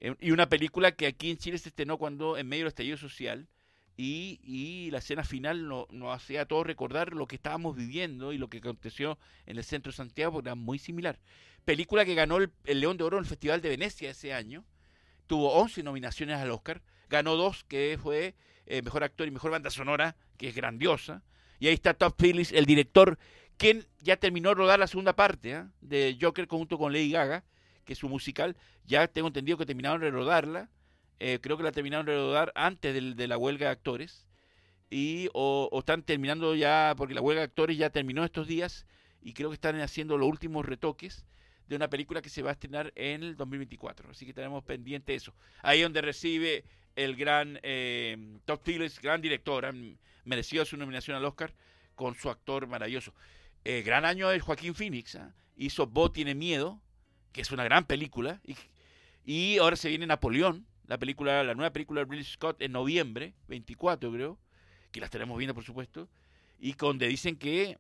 Speaker 1: Eh, y una película que aquí en Chile se estrenó cuando en medio del estallido social y, la escena final nos hacía a todos recordar lo que estábamos viviendo y lo que aconteció en el centro de Santiago, porque era muy similar. Película que ganó el, León de Oro en el Festival de Venecia ese año, tuvo 11 nominaciones al Oscar, ganó dos, que fue eh, Mejor Actor y Mejor Banda Sonora, que es grandiosa, y ahí está Todd Phillips, el director, quien ya terminó de rodar la segunda parte ¿ah? de Joker junto con Lady Gaga, que es su musical, ya tengo entendido que terminaron de rodarla, eh, creo que la terminaron de rodar antes de la huelga de actores. Y, o, están terminando ya, porque la huelga de actores ya terminó estos días, y creo que están haciendo los últimos retoques de una película que se va a estrenar en el 2024. Así que tenemos pendiente eso. Ahí donde recibe el gran eh, Todd Phillips, gran director, mereció su nominación al Oscar con su actor maravilloso. Eh, gran año de Joaquín Phoenix, ¿ah? hizo Bo tiene miedo, que es una gran película, y, y ahora se viene Napoleón, la película, la nueva película de Ridley Scott en noviembre, 24 creo, que la estaremos viendo por supuesto, y donde dicen que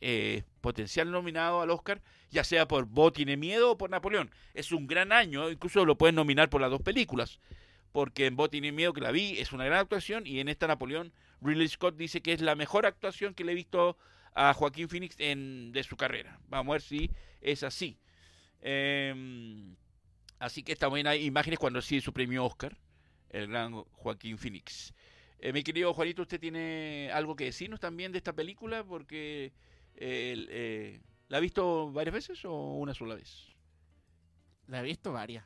Speaker 1: eh, potencial nominado al Oscar, ya sea por Bo tiene miedo o por Napoleón. Es un gran año, incluso lo pueden nominar por las dos películas, porque en Bo tiene miedo que la vi es una gran actuación y en esta Napoleón Ridley Scott dice que es la mejor actuación que le he visto a Joaquín Phoenix en, de su carrera. Vamos a ver si es así. Em, así que también hay imágenes cuando recibe su premio Oscar, el gran Joaquín Phoenix. Eh, mi querido Juanito, ¿usted tiene algo que decirnos también de esta película? Porque eh, ¿la ha visto varias veces o una sola vez?
Speaker 2: La he visto varias.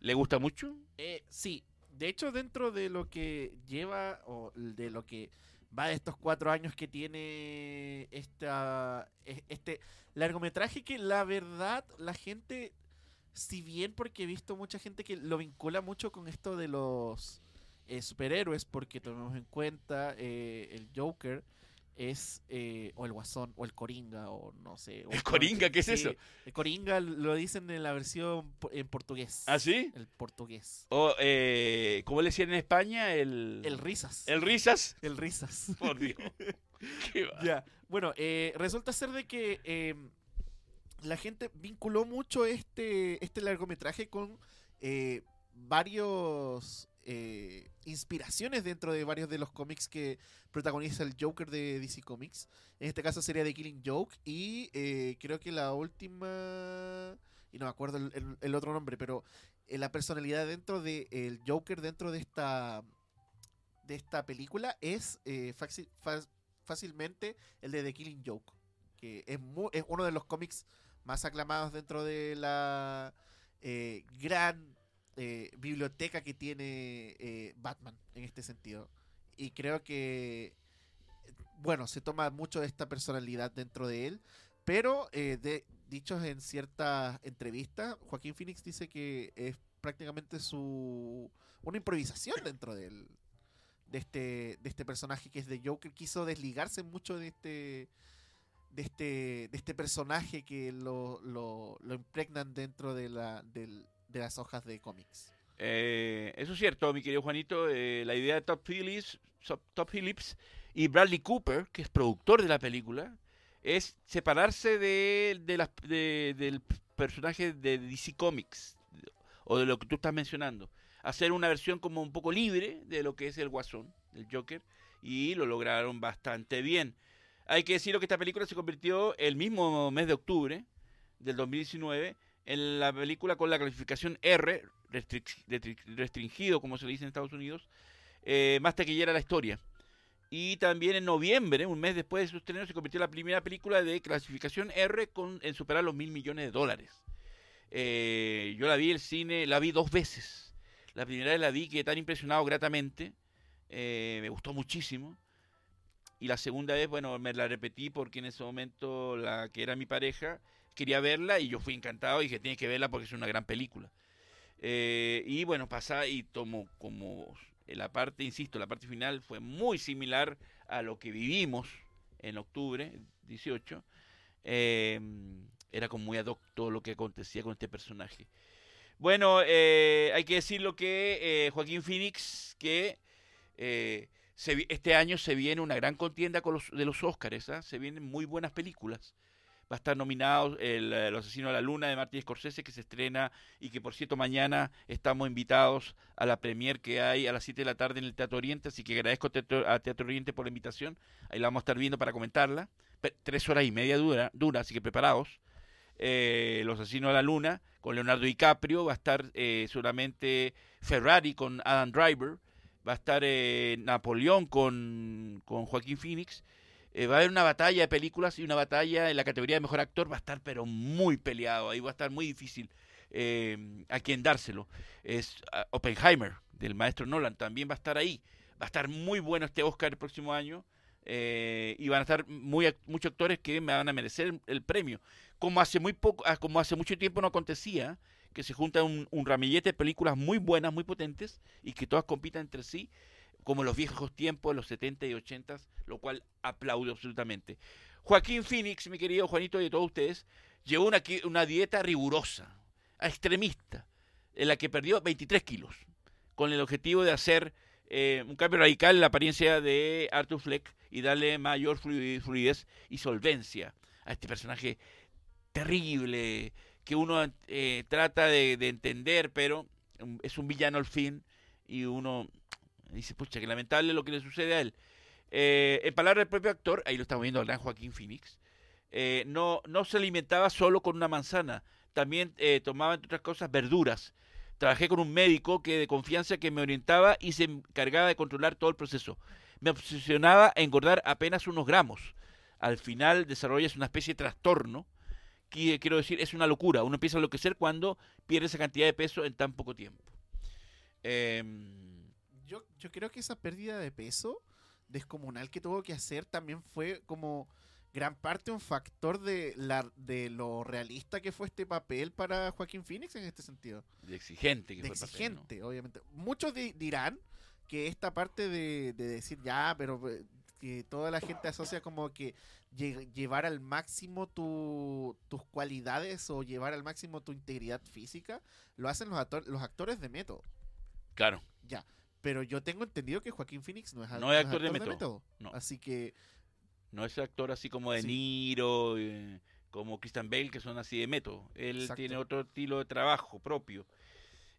Speaker 1: ¿Le gusta mucho?
Speaker 2: Eh, sí, de hecho dentro de lo que lleva o de lo que va de estos cuatro años que tiene esta, e, este largometraje que la verdad la gente, si bien porque he visto mucha gente que lo vincula mucho con esto de los eh, superhéroes, porque tomemos en cuenta eh, el Joker, es eh, o el Guasón o el Coringa o no sé.
Speaker 1: ¿El Coringa? ¿Qué es eso?
Speaker 2: El Coringa lo dicen en la versión en portugués.
Speaker 1: ¿Ah, sí?
Speaker 2: El portugués.
Speaker 1: O, eh, ¿cómo le decían en España? El...
Speaker 2: El Risas.
Speaker 1: ¿El Risas?
Speaker 2: El Risas. [laughs]
Speaker 1: Por Dios. [laughs]
Speaker 2: Ya. Bueno, eh, resulta ser de que em, la gente vinculó mucho este, este largometraje con eh, varios eh, inspiraciones dentro de varios de los cómics que protagoniza el Joker de DC Comics. En este caso sería The Killing Joke y eh, creo que la última... Y no me acuerdo el, otro nombre, pero eh, la personalidad dentro del el Joker dentro de esta de esta película es fácilmente el de The Killing Joke, que es, es uno de los cómics más aclamados dentro de la gran eh, biblioteca que tiene eh, Batman en este sentido. Y creo que, bueno, se toma mucho de esta personalidad dentro de él, pero eh, de, dichos en ciertas entrevistas, Joaquín Phoenix dice que es prácticamente su una improvisación dentro de de este de este personaje que es de Joker quiso desligarse mucho de este de este de este personaje que lo, lo, lo impregnan dentro de la del, de las hojas de cómics.
Speaker 1: Eh, eso es cierto, mi querido Juanito. Eh, la idea de Top Phillips, Top Phillips y Bradley Cooper, que es productor de la película, es separarse de, de, del personaje de DC Comics o de lo que tú estás mencionando. Hacer una versión como un poco libre de lo que es el Guasón, el Joker, y lo lograron bastante bien. Hay que decir que esta película se convirtió el mismo mes de octubre del 2019 en la película con la clasificación R, restringido como se le dice en Estados Unidos, eh, más taquillera la historia. Y también en noviembre, un mes después de su estreno, se convirtió en la primera película de clasificación R con, en superar los mil millones de dólares. Eh, yo la vi el cine, la vi dos veces. La primera vez la vi, que tan impresionado gratamente. Eh, me gustó muchísimo. Y la segunda vez, bueno, me la repetí porque en ese momento la que era mi pareja quería verla y yo fui encantado y dije, tiene que verla porque es una gran película. Eh, y bueno, pasa y tomo como la parte, insisto, la parte final fue muy similar a lo que vivimos en octubre 18. Em, era como muy ad hoc todo lo que acontecía con este personaje. Bueno, eh, hay que decirlo que eh, Joaquín Phoenix, que este año se viene una gran contienda con los, de los Oscars, ¿ah? se vienen muy buenas películas va a estar nominado el, el, Asesino de la Luna de Martín Scorsese, que se estrena y que por cierto mañana estamos invitados a la premier que hay a las 7 de la tarde en el Teatro Oriente, así que agradezco a Teatro, Oriente por la invitación, ahí la vamos a estar viendo para comentarla, tres horas y media dura, dura así que preparados. Eh, Los Asesinos de la Luna con Leonardo DiCaprio, va a estar eh, seguramente Ferrari con Adam Driver, va a estar eh, Napoleón con, con Joaquín Phoenix eh, va a haber una batalla de películas y una batalla en la categoría de mejor actor va a estar pero muy peleado, ahí va a estar muy difícil eh, a quien dárselo. Es Oppenheimer del maestro Nolan, también va a estar ahí. Va a estar muy bueno este Oscar el próximo año eh, y van a estar muy, muchos actores que me van a merecer el, premio. Como hace muy poco, ah, como hace mucho tiempo no acontecía, que se junta un, un ramillete de películas muy buenas, muy potentes y que todas compitan entre sí como los viejos tiempos, los 70 y 80, lo cual aplaudo absolutamente. Joaquín Phoenix, mi querido Juanito y de todos ustedes, llevó una, una dieta rigurosa, extremista, en la que perdió 23 kilos, con el objetivo de hacer eh, un cambio radical en la apariencia de Arthur Fleck y darle mayor flui- fluidez y solvencia a este personaje terrible que uno eh, trata de, de entender, pero es un villano al fin y uno dice, pucha, que lamentable lo que le sucede a él. Eh, en palabras del propio actor, ahí lo estamos viendo al gran Joaquín Phoenix, eh, no, no se alimentaba solo con una manzana, también eh, tomaba, entre otras cosas, verduras. Trabajé con un médico que de confianza que me orientaba y se encargaba de controlar todo el proceso. Me obsesionaba a engordar apenas unos gramos. Al final desarrollas una especie de trastorno, que quiero decir, es una locura. Uno empieza a enloquecer cuando pierde esa cantidad de peso en tan poco tiempo. Em,
Speaker 2: Yo, yo creo que esa pérdida de peso descomunal que tuvo que hacer también fue como gran parte un factor de, la, de lo realista que fue este papel para Joaquín Phoenix en este sentido.
Speaker 1: de exigente que
Speaker 2: de
Speaker 1: fue el papel, ¿no?
Speaker 2: exigente, obviamente. Muchos di- dirán que esta parte de, de decir ya, pero eh, que toda la gente asocia como que lle- llevar al máximo tu- tus cualidades o llevar al máximo tu integridad física, lo hacen los, los actores de método.
Speaker 1: Claro.
Speaker 2: Ya. Pero yo tengo entendido que Joaquín Phoenix no es,
Speaker 1: No es actor de método, no.
Speaker 2: Así que
Speaker 1: No es actor así como de
Speaker 2: Sí.
Speaker 1: Niro, eh, como Christian Bale, que son así de método. Él
Speaker 2: Exacto.
Speaker 1: tiene otro estilo de trabajo propio.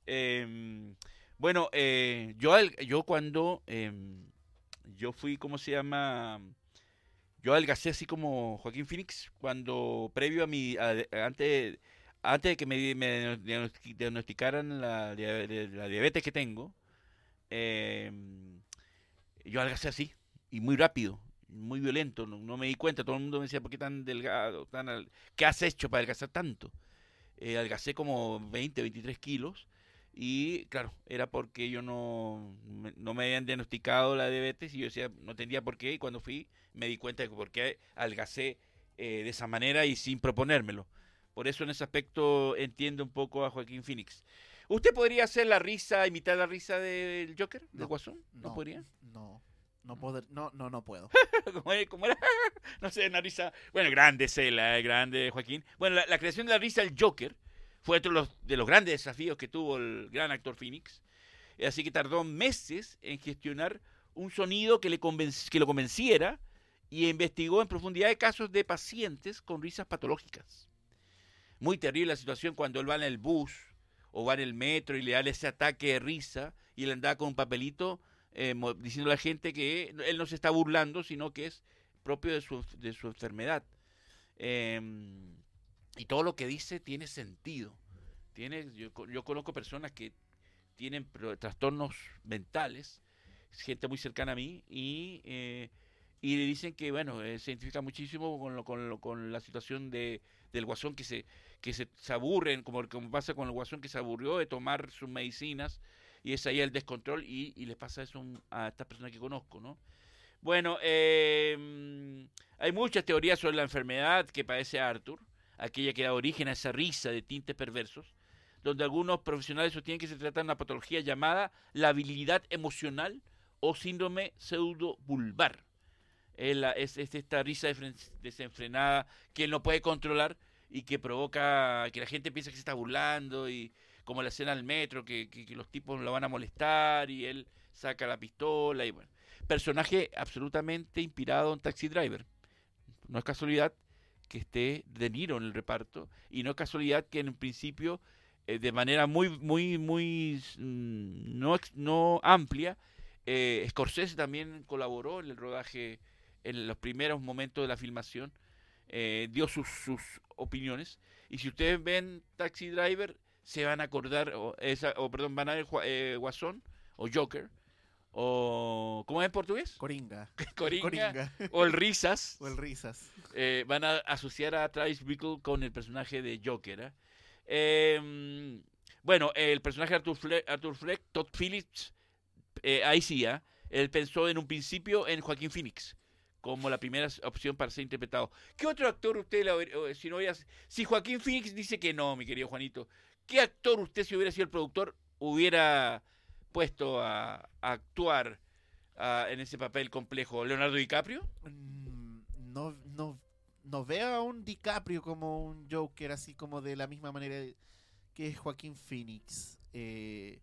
Speaker 1: Em, bueno, eh, yo, yo cuando em, yo fui, ¿cómo se llama? Yo adelgacé así como Joaquín Phoenix cuando previo a mi, a- antes, antes de que me, me diagnosti- diagnosticaran la, la diabetes que tengo, em, yo adelgacé así y muy rápido, muy violento, no, me di cuenta, todo el mundo me decía, ¿por qué tan delgado? Tan al- ¿Qué has hecho para adelgazar tanto? Eh, adelgacé como 20, 23 kilos y claro, era porque yo no me, no me habían diagnosticado la diabetes y yo decía, no entendía por qué y cuando fui me di cuenta de por qué adelgacé eh, de esa manera y sin proponérmelo. Por eso en ese aspecto entiendo un poco a Joaquín Phoenix. ¿Usted podría hacer la risa, imitar la risa del Joker, del
Speaker 2: No,
Speaker 1: Guasón? ¿No,
Speaker 2: no,
Speaker 1: podría?
Speaker 2: no, no, poder, no, no, no puedo. [laughs] [laughs]
Speaker 1: No sé, una risa. Bueno, grande Cela, eh, grande Joaquín. Bueno, la, la creación de la risa del Joker fue otro de los, de los grandes desafíos que tuvo el gran actor Phoenix. Eh, Así que tardó meses en gestionar un sonido que, le que lo convenciera y investigó en profundidad de casos de pacientes con risas patológicas. Muy terrible la situación cuando él va en el bus o va en el metro y le da ese ataque de risa y él andaba con un papelito eh, diciendo a la gente que él no se está burlando, sino que es propio de su, de su enfermedad. Em, y todo lo que dice tiene sentido. Tiene, yo, yo conozco personas que tienen trastornos mentales, gente muy cercana a mí, y, eh, y le dicen que, bueno, eh, se identifica muchísimo con, lo, con, lo- con la situación de, del guasón que se que se, aburren, como, como pasa con el guasón que se aburrió de tomar sus medicinas, y es ahí el descontrol, y, y les pasa eso a estas personas que conozco, ¿no? Bueno, eh, hay muchas teorías sobre la enfermedad que padece Arthur, aquella que da origen a esa risa de tintes perversos, donde algunos profesionales sostienen que se trata de una patología llamada la habilidad emocional o síndrome pseudobulbar. Es, la- es- es esta risa desenfrenada que él no puede controlar y que provoca que la gente piensa que se está burlando y como la escena del metro, que, los tipos lo van a molestar y él saca la pistola y bueno. Personaje absolutamente inspirado en Taxi Driver. No es casualidad que esté De Niro en el reparto y no es casualidad que en un principio eh, de manera muy muy muy mm, no no amplia eh, Scorsese también colaboró en el rodaje en los primeros momentos de la filmación eh, dio sus, sus opiniones y si ustedes ven Taxi Driver se van a acordar o, esa, o perdón van a ver eh, Guasón o Joker o ¿cómo es en portugués?
Speaker 2: Coringa. [laughs]
Speaker 1: Coringa,
Speaker 2: Coringa.
Speaker 1: o el Risas
Speaker 2: o el risas.
Speaker 1: eh, van a asociar a Travis Bickle con el personaje de Joker. ¿eh? Eh, bueno, el personaje de Arthur Fleck, Arthur Fleck Todd Phillips, ahí sí, ¿ah? él pensó en un principio en Joaquín Phoenix como la primera opción para ser interpretado. ¿Qué otro actor usted, o si no hubiera- si Joaquín Phoenix dice que no, mi querido Juanito, ¿qué actor usted, si hubiera sido el productor, hubiera puesto a, actuar en ese papel complejo? ¿Leonardo DiCaprio?
Speaker 2: Mm, No, no, no veo a un DiCaprio como un Joker así como de la misma manera que es Joaquín Phoenix. Eh,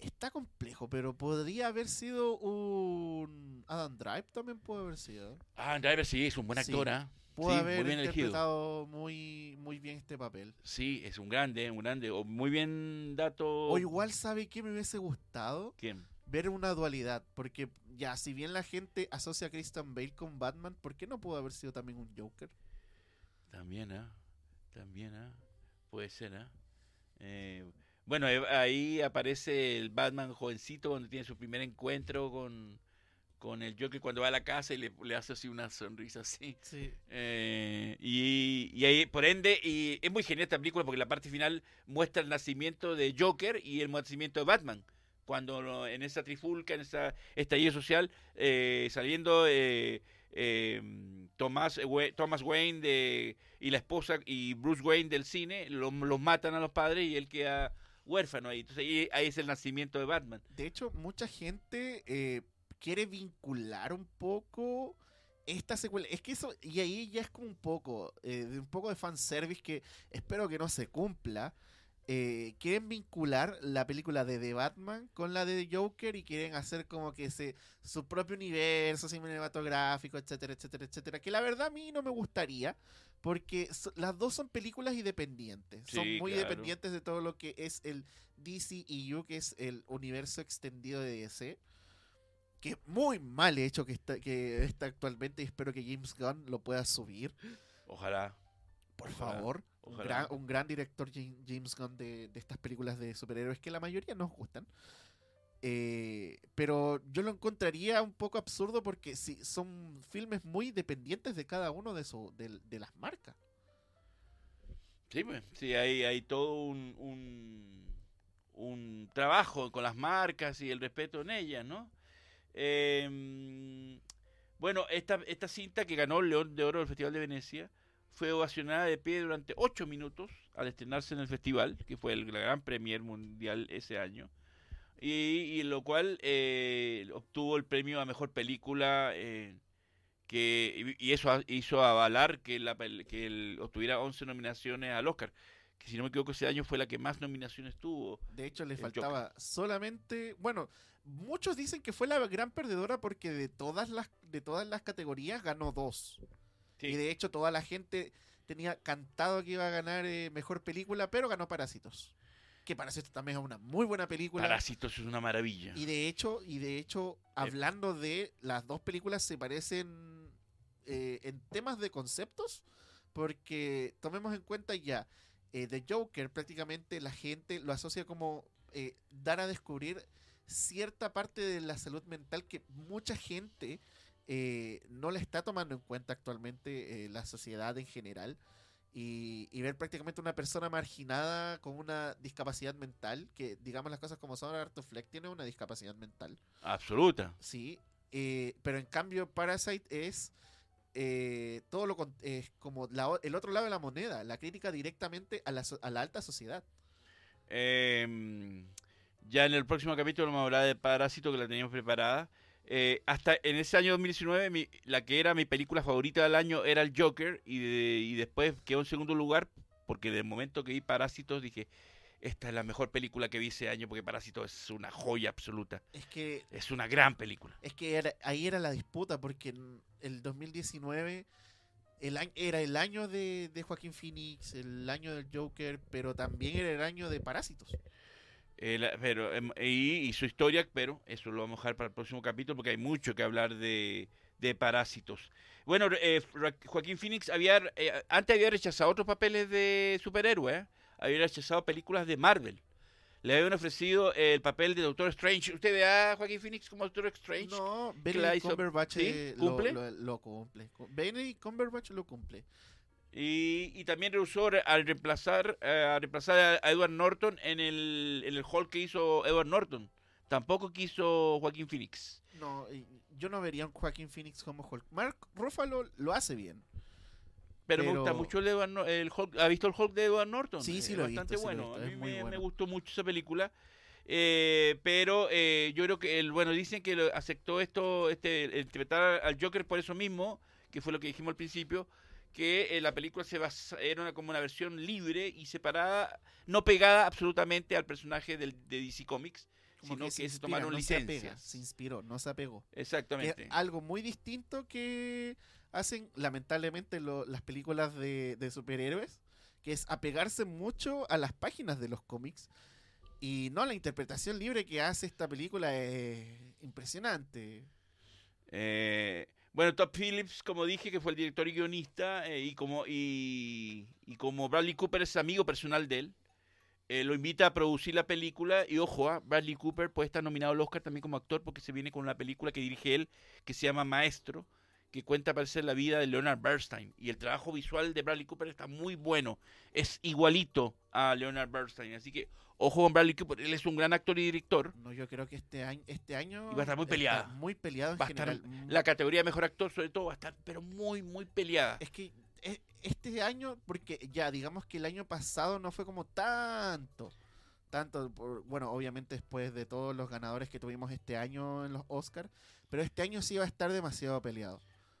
Speaker 2: Está complejo, pero podría haber sido un. Adam Drive también puede haber sido.
Speaker 1: Ah, Driver sí, es un buen
Speaker 2: Sí.
Speaker 1: actor, ¿ah?
Speaker 2: Puede
Speaker 1: Sí,
Speaker 2: haber
Speaker 1: muy bien elegido.
Speaker 2: interpretado muy, muy bien este papel.
Speaker 1: Sí, es un grande, un grande. O muy bien dato.
Speaker 2: O igual, ¿sabe qué me hubiese gustado?
Speaker 1: ¿Quién?
Speaker 2: Ver una dualidad. Porque, ya, si bien la gente asocia a Christian Bale con Batman, ¿por qué no pudo haber sido también un Joker?
Speaker 1: También, ¿ah? También, ¿ah? Puede ser, ¿ah? Eh, bueno, eh, ahí aparece el Batman jovencito cuando tiene su primer encuentro con, con el Joker cuando va a la casa y le, le hace así una sonrisa así.
Speaker 2: Sí.
Speaker 1: Eh, y, y ahí, por ende, y es muy genial esta película porque la parte final muestra el nacimiento de Joker y el nacimiento de Batman. Cuando lo- en esa trifulca, en esa estallido social, eh, saliendo eh, eh, Thomas, Wa- Thomas Wayne de, y la esposa y Bruce Wayne del cine, lo- los matan a los padres y él queda huérfano ahí. Entonces ahí, ahí es el nacimiento de Batman.
Speaker 2: De hecho, mucha gente eh, quiere vincular un poco esta secuela. Es que eso, y ahí ya es como un poco, eh, de un poco de fanservice que espero que no se cumpla. Eh, quieren vincular la película de The Batman con la de Joker y quieren hacer como que se, su propio universo cinematográfico, etcétera, etcétera, etcétera. Que la verdad a mí no me gustaría, porque so- las dos son películas independientes. son muy
Speaker 1: claro.
Speaker 2: independientes de todo lo que es el DCEU, que es el universo extendido de DC. Que muy mal hecho que está, que está actualmente y espero que James Gunn lo pueda subir,
Speaker 1: Ojalá.
Speaker 2: por
Speaker 1: Ojalá,
Speaker 2: favor. Un gran, un gran director Jam- James Gunn de, de estas películas de superhéroes que la mayoría nos gustan. Eh, pero yo lo encontraría un poco absurdo porque si son filmes muy dependientes de cada uno de, su, de, las marcas.
Speaker 1: Sí, pues, sí, hay, hay todo un, un, un trabajo con las marcas y el respeto en ellas, ¿no? Eh, bueno, esta, esta cinta que ganó el León de Oro del Festival de Venecia fue ovacionada de pie durante ocho minutos al estrenarse en el festival, que fue el, gran premier mundial ese año, y, y lo cual eh, obtuvo el premio a mejor película. eh, que y eso hizo avalar que la que el- obtuviera 11 nominaciones al Oscar que si no me equivoco ese año fue la que más nominaciones tuvo
Speaker 2: De hecho, le faltaba solamente. Bueno, muchos dicen que fue la gran perdedora porque de todas las, de todas las categorías ganó dos.
Speaker 1: Sí.
Speaker 2: Y de hecho, toda la gente tenía cantado que iba a ganar eh, mejor película, pero ganó Parásitos. Que Parásitos también es una muy buena película.
Speaker 1: Parásitos es una maravilla
Speaker 2: Y de hecho, y de hecho, hablando de las dos películas se parecen eh, en temas de conceptos, porque tomemos en cuenta ya, eh, The Joker prácticamente la gente lo asocia como eh, dar a descubrir cierta parte de la salud mental que mucha gente eh, no le está tomando en cuenta actualmente eh, la sociedad en general. Y, y ver prácticamente una persona marginada con una discapacidad mental, que digamos las cosas como son, Arthur Fleck tiene una discapacidad mental,
Speaker 1: absoluta.
Speaker 2: Sí, eh, pero en cambio Parasite es eh, todo lo es como la el otro lado de la moneda, la crítica directamente a la, so- a la alta sociedad.
Speaker 1: Eh, ya en el próximo capítulo vamos a hablar de Parásito que la teníamos preparada Eh, hasta en ese año 2019 mi- la que era mi película favorita del año era el Joker y, de- y después quedó en segundo lugar porque del momento que vi Parásitos dije esta es la mejor película que vi ese año porque Parásitos es una joya absoluta
Speaker 2: Es que
Speaker 1: es una gran película
Speaker 2: Es que era- ahí era la disputa, porque en el 2019 el, era el año de, de Joaquín Phoenix, el año del Joker, pero también era el año de Parásitos.
Speaker 1: Eh, la- pero, em, y, y su historia, pero eso lo vamos a dejar para el próximo capítulo porque hay mucho que hablar de, de parásitos. Bueno, eh, Joaquín Phoenix había, eh, antes había rechazado otros papeles de superhéroe, ¿eh? había rechazado películas de Marvel. Le habían ofrecido el papel de Doctor Strange. ¿Usted ve a Joaquín Phoenix como Doctor Strange?
Speaker 2: No, Benedict Cumberbatch
Speaker 1: ¿sí?
Speaker 2: eh, lo-
Speaker 1: ¿Cumple?
Speaker 2: Lo, lo cumple. Benedict Cumberbatch lo cumple.
Speaker 1: Y, y también rehusó re- al reemplazar, eh, a reemplazar a- Edward Norton en el, en el Hulk que hizo Edward Norton. Tampoco quiso Joaquín Phoenix.
Speaker 2: No, yo no vería a un Joaquín Phoenix como Hulk. Mark Ruffalo lo hace bien.
Speaker 1: Pero, me gusta mucho el, Edward el Hulk. ¿Ha visto el Hulk de Edward Norton?
Speaker 2: Sí, sí
Speaker 1: Es
Speaker 2: lo he visto,
Speaker 1: bastante
Speaker 2: sí lo he
Speaker 1: bueno.
Speaker 2: visto,
Speaker 1: A mí me, me
Speaker 2: bueno.
Speaker 1: gustó mucho esa película. Eh, pero eh, yo creo que, el, bueno, dicen que aceptó esto, este, el interpretar al Joker por eso mismo, que fue lo que dijimos al principio, que eh, la película se basa, era una- como una versión libre y separada, no pegada absolutamente al personaje del, de DC Comics,
Speaker 2: Como
Speaker 1: sino que,
Speaker 2: se
Speaker 1: se
Speaker 2: inspira,
Speaker 1: tomaron
Speaker 2: no se
Speaker 1: licencias.
Speaker 2: apega, se inspiró, no se apegó. Que es
Speaker 1: Exactamente.
Speaker 2: algo muy distinto que hacen lamentablemente lo- las películas de, de superhéroes, que es apegarse mucho a las páginas de los cómics. Y no, la interpretación libre que hace esta película es impresionante.
Speaker 1: Eh, bueno, Todd Phillips, como dije, que fue el director y guionista, eh, y, como, y, como Bradley Cooper es amigo personal de él, eh, lo invita a producir la película. Y ojo, ah, Bradley Cooper puede estar nominado al Oscar también como actor porque se viene con una película que dirige él, que se llama Maestro, que cuenta parece la vida de Leonard Bernstein. Y el trabajo visual de Bradley Cooper está muy bueno. Es igualito a Leonard Bernstein. Así que ojo con Bradley Cooper. Él es un gran actor y director.
Speaker 2: No, yo creo que este año, este año
Speaker 1: Y va a estar muy peleada.
Speaker 2: muy peleado en
Speaker 1: Va a estar
Speaker 2: general.
Speaker 1: La categoría de mejor actor, sobre todo, va a estar, pero muy, muy peleada.
Speaker 2: Es que e- este año, porque ya digamos que el año pasado no fue como tanto. Tanto, por- bueno, obviamente después de todos los ganadores que tuvimos este año en los Oscars, pero este año sí va a estar demasiado peleado.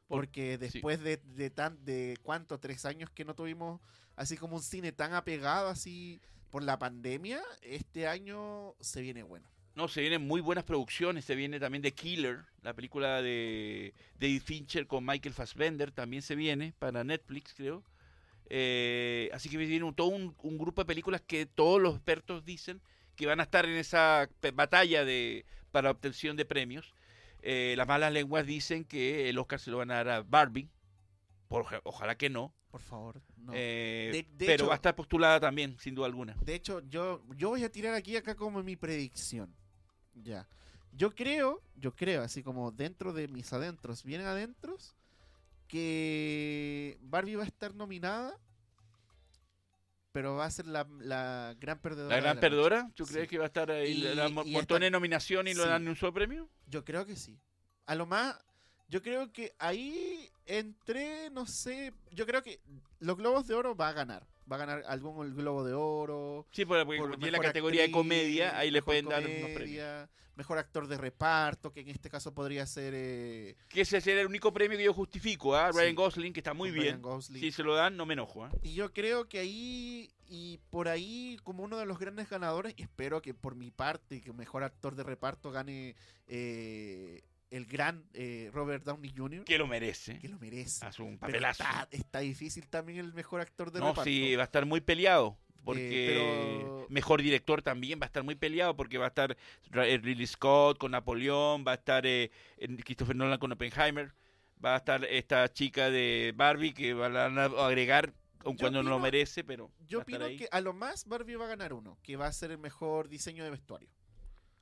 Speaker 1: Por-
Speaker 2: Porque
Speaker 1: sí.
Speaker 2: después de, de tan, de cuánto, tres años que no tuvimos así como un cine tan apegado así por la pandemia, este año se viene bueno.
Speaker 1: No, se vienen muy buenas producciones. Se viene también The Killer, la película de David Fincher con Michael Fassbender. También se viene para Netflix, creo. Eh, así que viene todo un, grupo de películas que todos los expertos dicen que van a estar en esa batalla de para obtención de premios. Eh, las malas lenguas dicen que el Oscar se lo van a dar a Barbie. Por, ojalá que no.
Speaker 2: Por favor, no.
Speaker 1: Eh,
Speaker 2: De- de
Speaker 1: pero
Speaker 2: hecho-
Speaker 1: va a estar postulada también, sin duda alguna.
Speaker 2: De hecho, yo, yo voy a tirar aquí acá como mi predicción. Ya. Yo creo, yo creo, así como dentro de mis adentros, bien adentros, que Barbie va a estar nominada, pero va a ser la, la gran perdedora.
Speaker 1: ¿La gran
Speaker 2: noche.
Speaker 1: perdedora? ¿Tú
Speaker 2: Sí.
Speaker 1: crees que va a estar ahí
Speaker 2: Y-
Speaker 1: la, la mo-
Speaker 2: y
Speaker 1: montones
Speaker 2: esta-
Speaker 1: de nominación y
Speaker 2: sí.
Speaker 1: dan un solo premio?
Speaker 2: Yo creo que sí. A lo más, yo creo que ahí entre, no sé, yo creo que los Globos de Oro va a ganar. Va a ganar algún el Globo de Oro.
Speaker 1: Sí, porque,
Speaker 2: por
Speaker 1: como tiene la categoría de comedia, ahí le pueden dar unos premios.
Speaker 2: Mejor actor de reparto, que en este caso podría ser eh,
Speaker 1: Que ese es el único premio que yo justifico, ¿ah? Ryan
Speaker 2: Sí.
Speaker 1: Gosling, que está muy bien. Si se lo dan, no me enojo, ¿ah?
Speaker 2: Y yo creo que ahí, y por ahí, como uno de los grandes ganadores, y espero que por mi parte, que mejor actor de reparto gane eh, el gran eh, Robert Downey Jr.,
Speaker 1: Que lo merece.
Speaker 2: que lo merece.
Speaker 1: Hace un
Speaker 2: Pero
Speaker 1: papelazo.
Speaker 2: está, está difícil también el mejor actor de
Speaker 1: No,
Speaker 2: reparto.
Speaker 1: sí, va a estar muy peleado. Porque
Speaker 2: pero-
Speaker 1: mejor director también va a estar muy peleado porque va a estar eh, Ridley Scott con Napoleón, va a estar eh, eh, Christopher Nolan con Oppenheimer, va a estar esta chica de Barbie que van a agregar, aun
Speaker 2: Yo
Speaker 1: cuando no lo merece, pero
Speaker 2: Yo opino que a lo más Barbie va a ganar uno, que va a ser el mejor diseño de vestuario.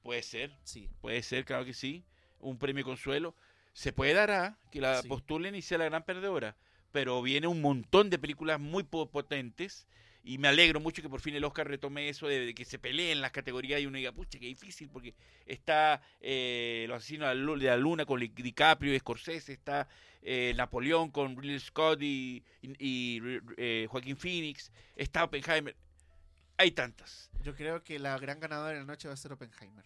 Speaker 1: puede ser.
Speaker 2: Sí.
Speaker 1: Puede ser, claro que sí. Un premio consuelo. Se puede dar a que la
Speaker 2: Sí.
Speaker 1: postulen y sea la gran perdedora. Pero viene un montón de películas muy po- potentes. Y me alegro mucho que por fin el Oscar retome eso de, de que se peleen las categorías y uno diga, pucha, qué difícil, porque está eh, Los Asesinos de la Luna con DiCaprio y Scorsese, está eh, Napoleón con Ridley Scott y, y- y, eh, Joaquín Phoenix, está Oppenheimer. Hay tantas.
Speaker 2: Yo creo que la gran ganadora de la noche va a ser Oppenheimer.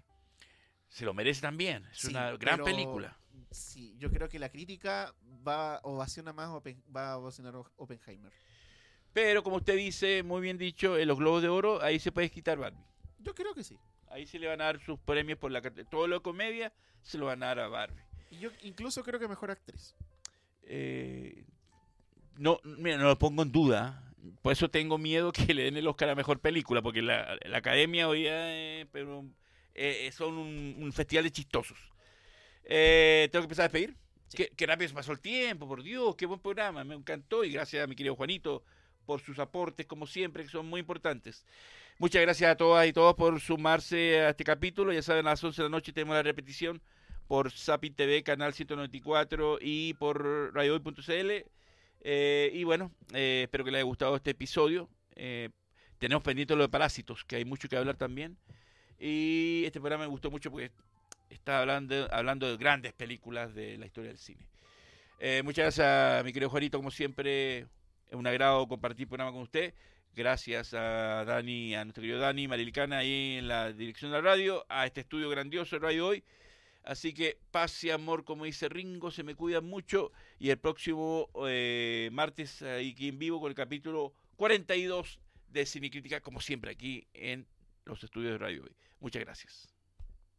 Speaker 1: Se lo merece también. Es
Speaker 2: Sí,
Speaker 1: una gran
Speaker 2: pero-
Speaker 1: película.
Speaker 2: Sí, yo creo que la crítica va a ovacionar más va a ovacionar Op- Oppenheimer.
Speaker 1: Pero como usted dice, muy bien dicho, en los Globos de Oro, ahí se puede quitar Barbie.
Speaker 2: Yo creo que sí.
Speaker 1: Ahí se le van a dar sus premios por la todo lo de comedia, se lo van a dar a Barbie.
Speaker 2: Y yo incluso creo que mejor actriz.
Speaker 1: Eh, no, mira, no lo pongo en duda. Por eso tengo miedo que le den el Oscar a mejor película, porque la, la academia hoy día eh, pero, eh, son un, un festival de chistosos. Eh, Tengo que empezar a despedir.
Speaker 2: Sí.
Speaker 1: Qué, qué rápido se pasó el tiempo, por Dios, qué buen programa, me encantó y gracias a mi querido Juanito por sus aportes, como siempre, que son muy importantes. Muchas gracias a todas y todos por sumarse a este capítulo. Ya saben, a las 11 de la noche tenemos la repetición por Zapi TV, canal 194 y por radiohoy.cl. Eh, y bueno, eh, espero que les haya gustado este episodio. Eh, tenemos pendiente lo de Parásitos, que hay mucho que hablar también. Y este programa me gustó mucho porque está hablando, hablando de grandes películas de la historia del cine. Eh, muchas gracias a mi querido Juanito, como siempre, es un agrado compartir programa con usted. Gracias a Dani, a nuestro querido Dani Marilicana ahí en la dirección de la radio, a este estudio grandioso de Radio Hoy. Así que paz y amor, como dice Ringo, se me cuidan mucho. Y el próximo eh, martes aquí en vivo con el capítulo 42 de Cine Crítica, como siempre aquí en los estudios de Radio Hoy. Muchas gracias.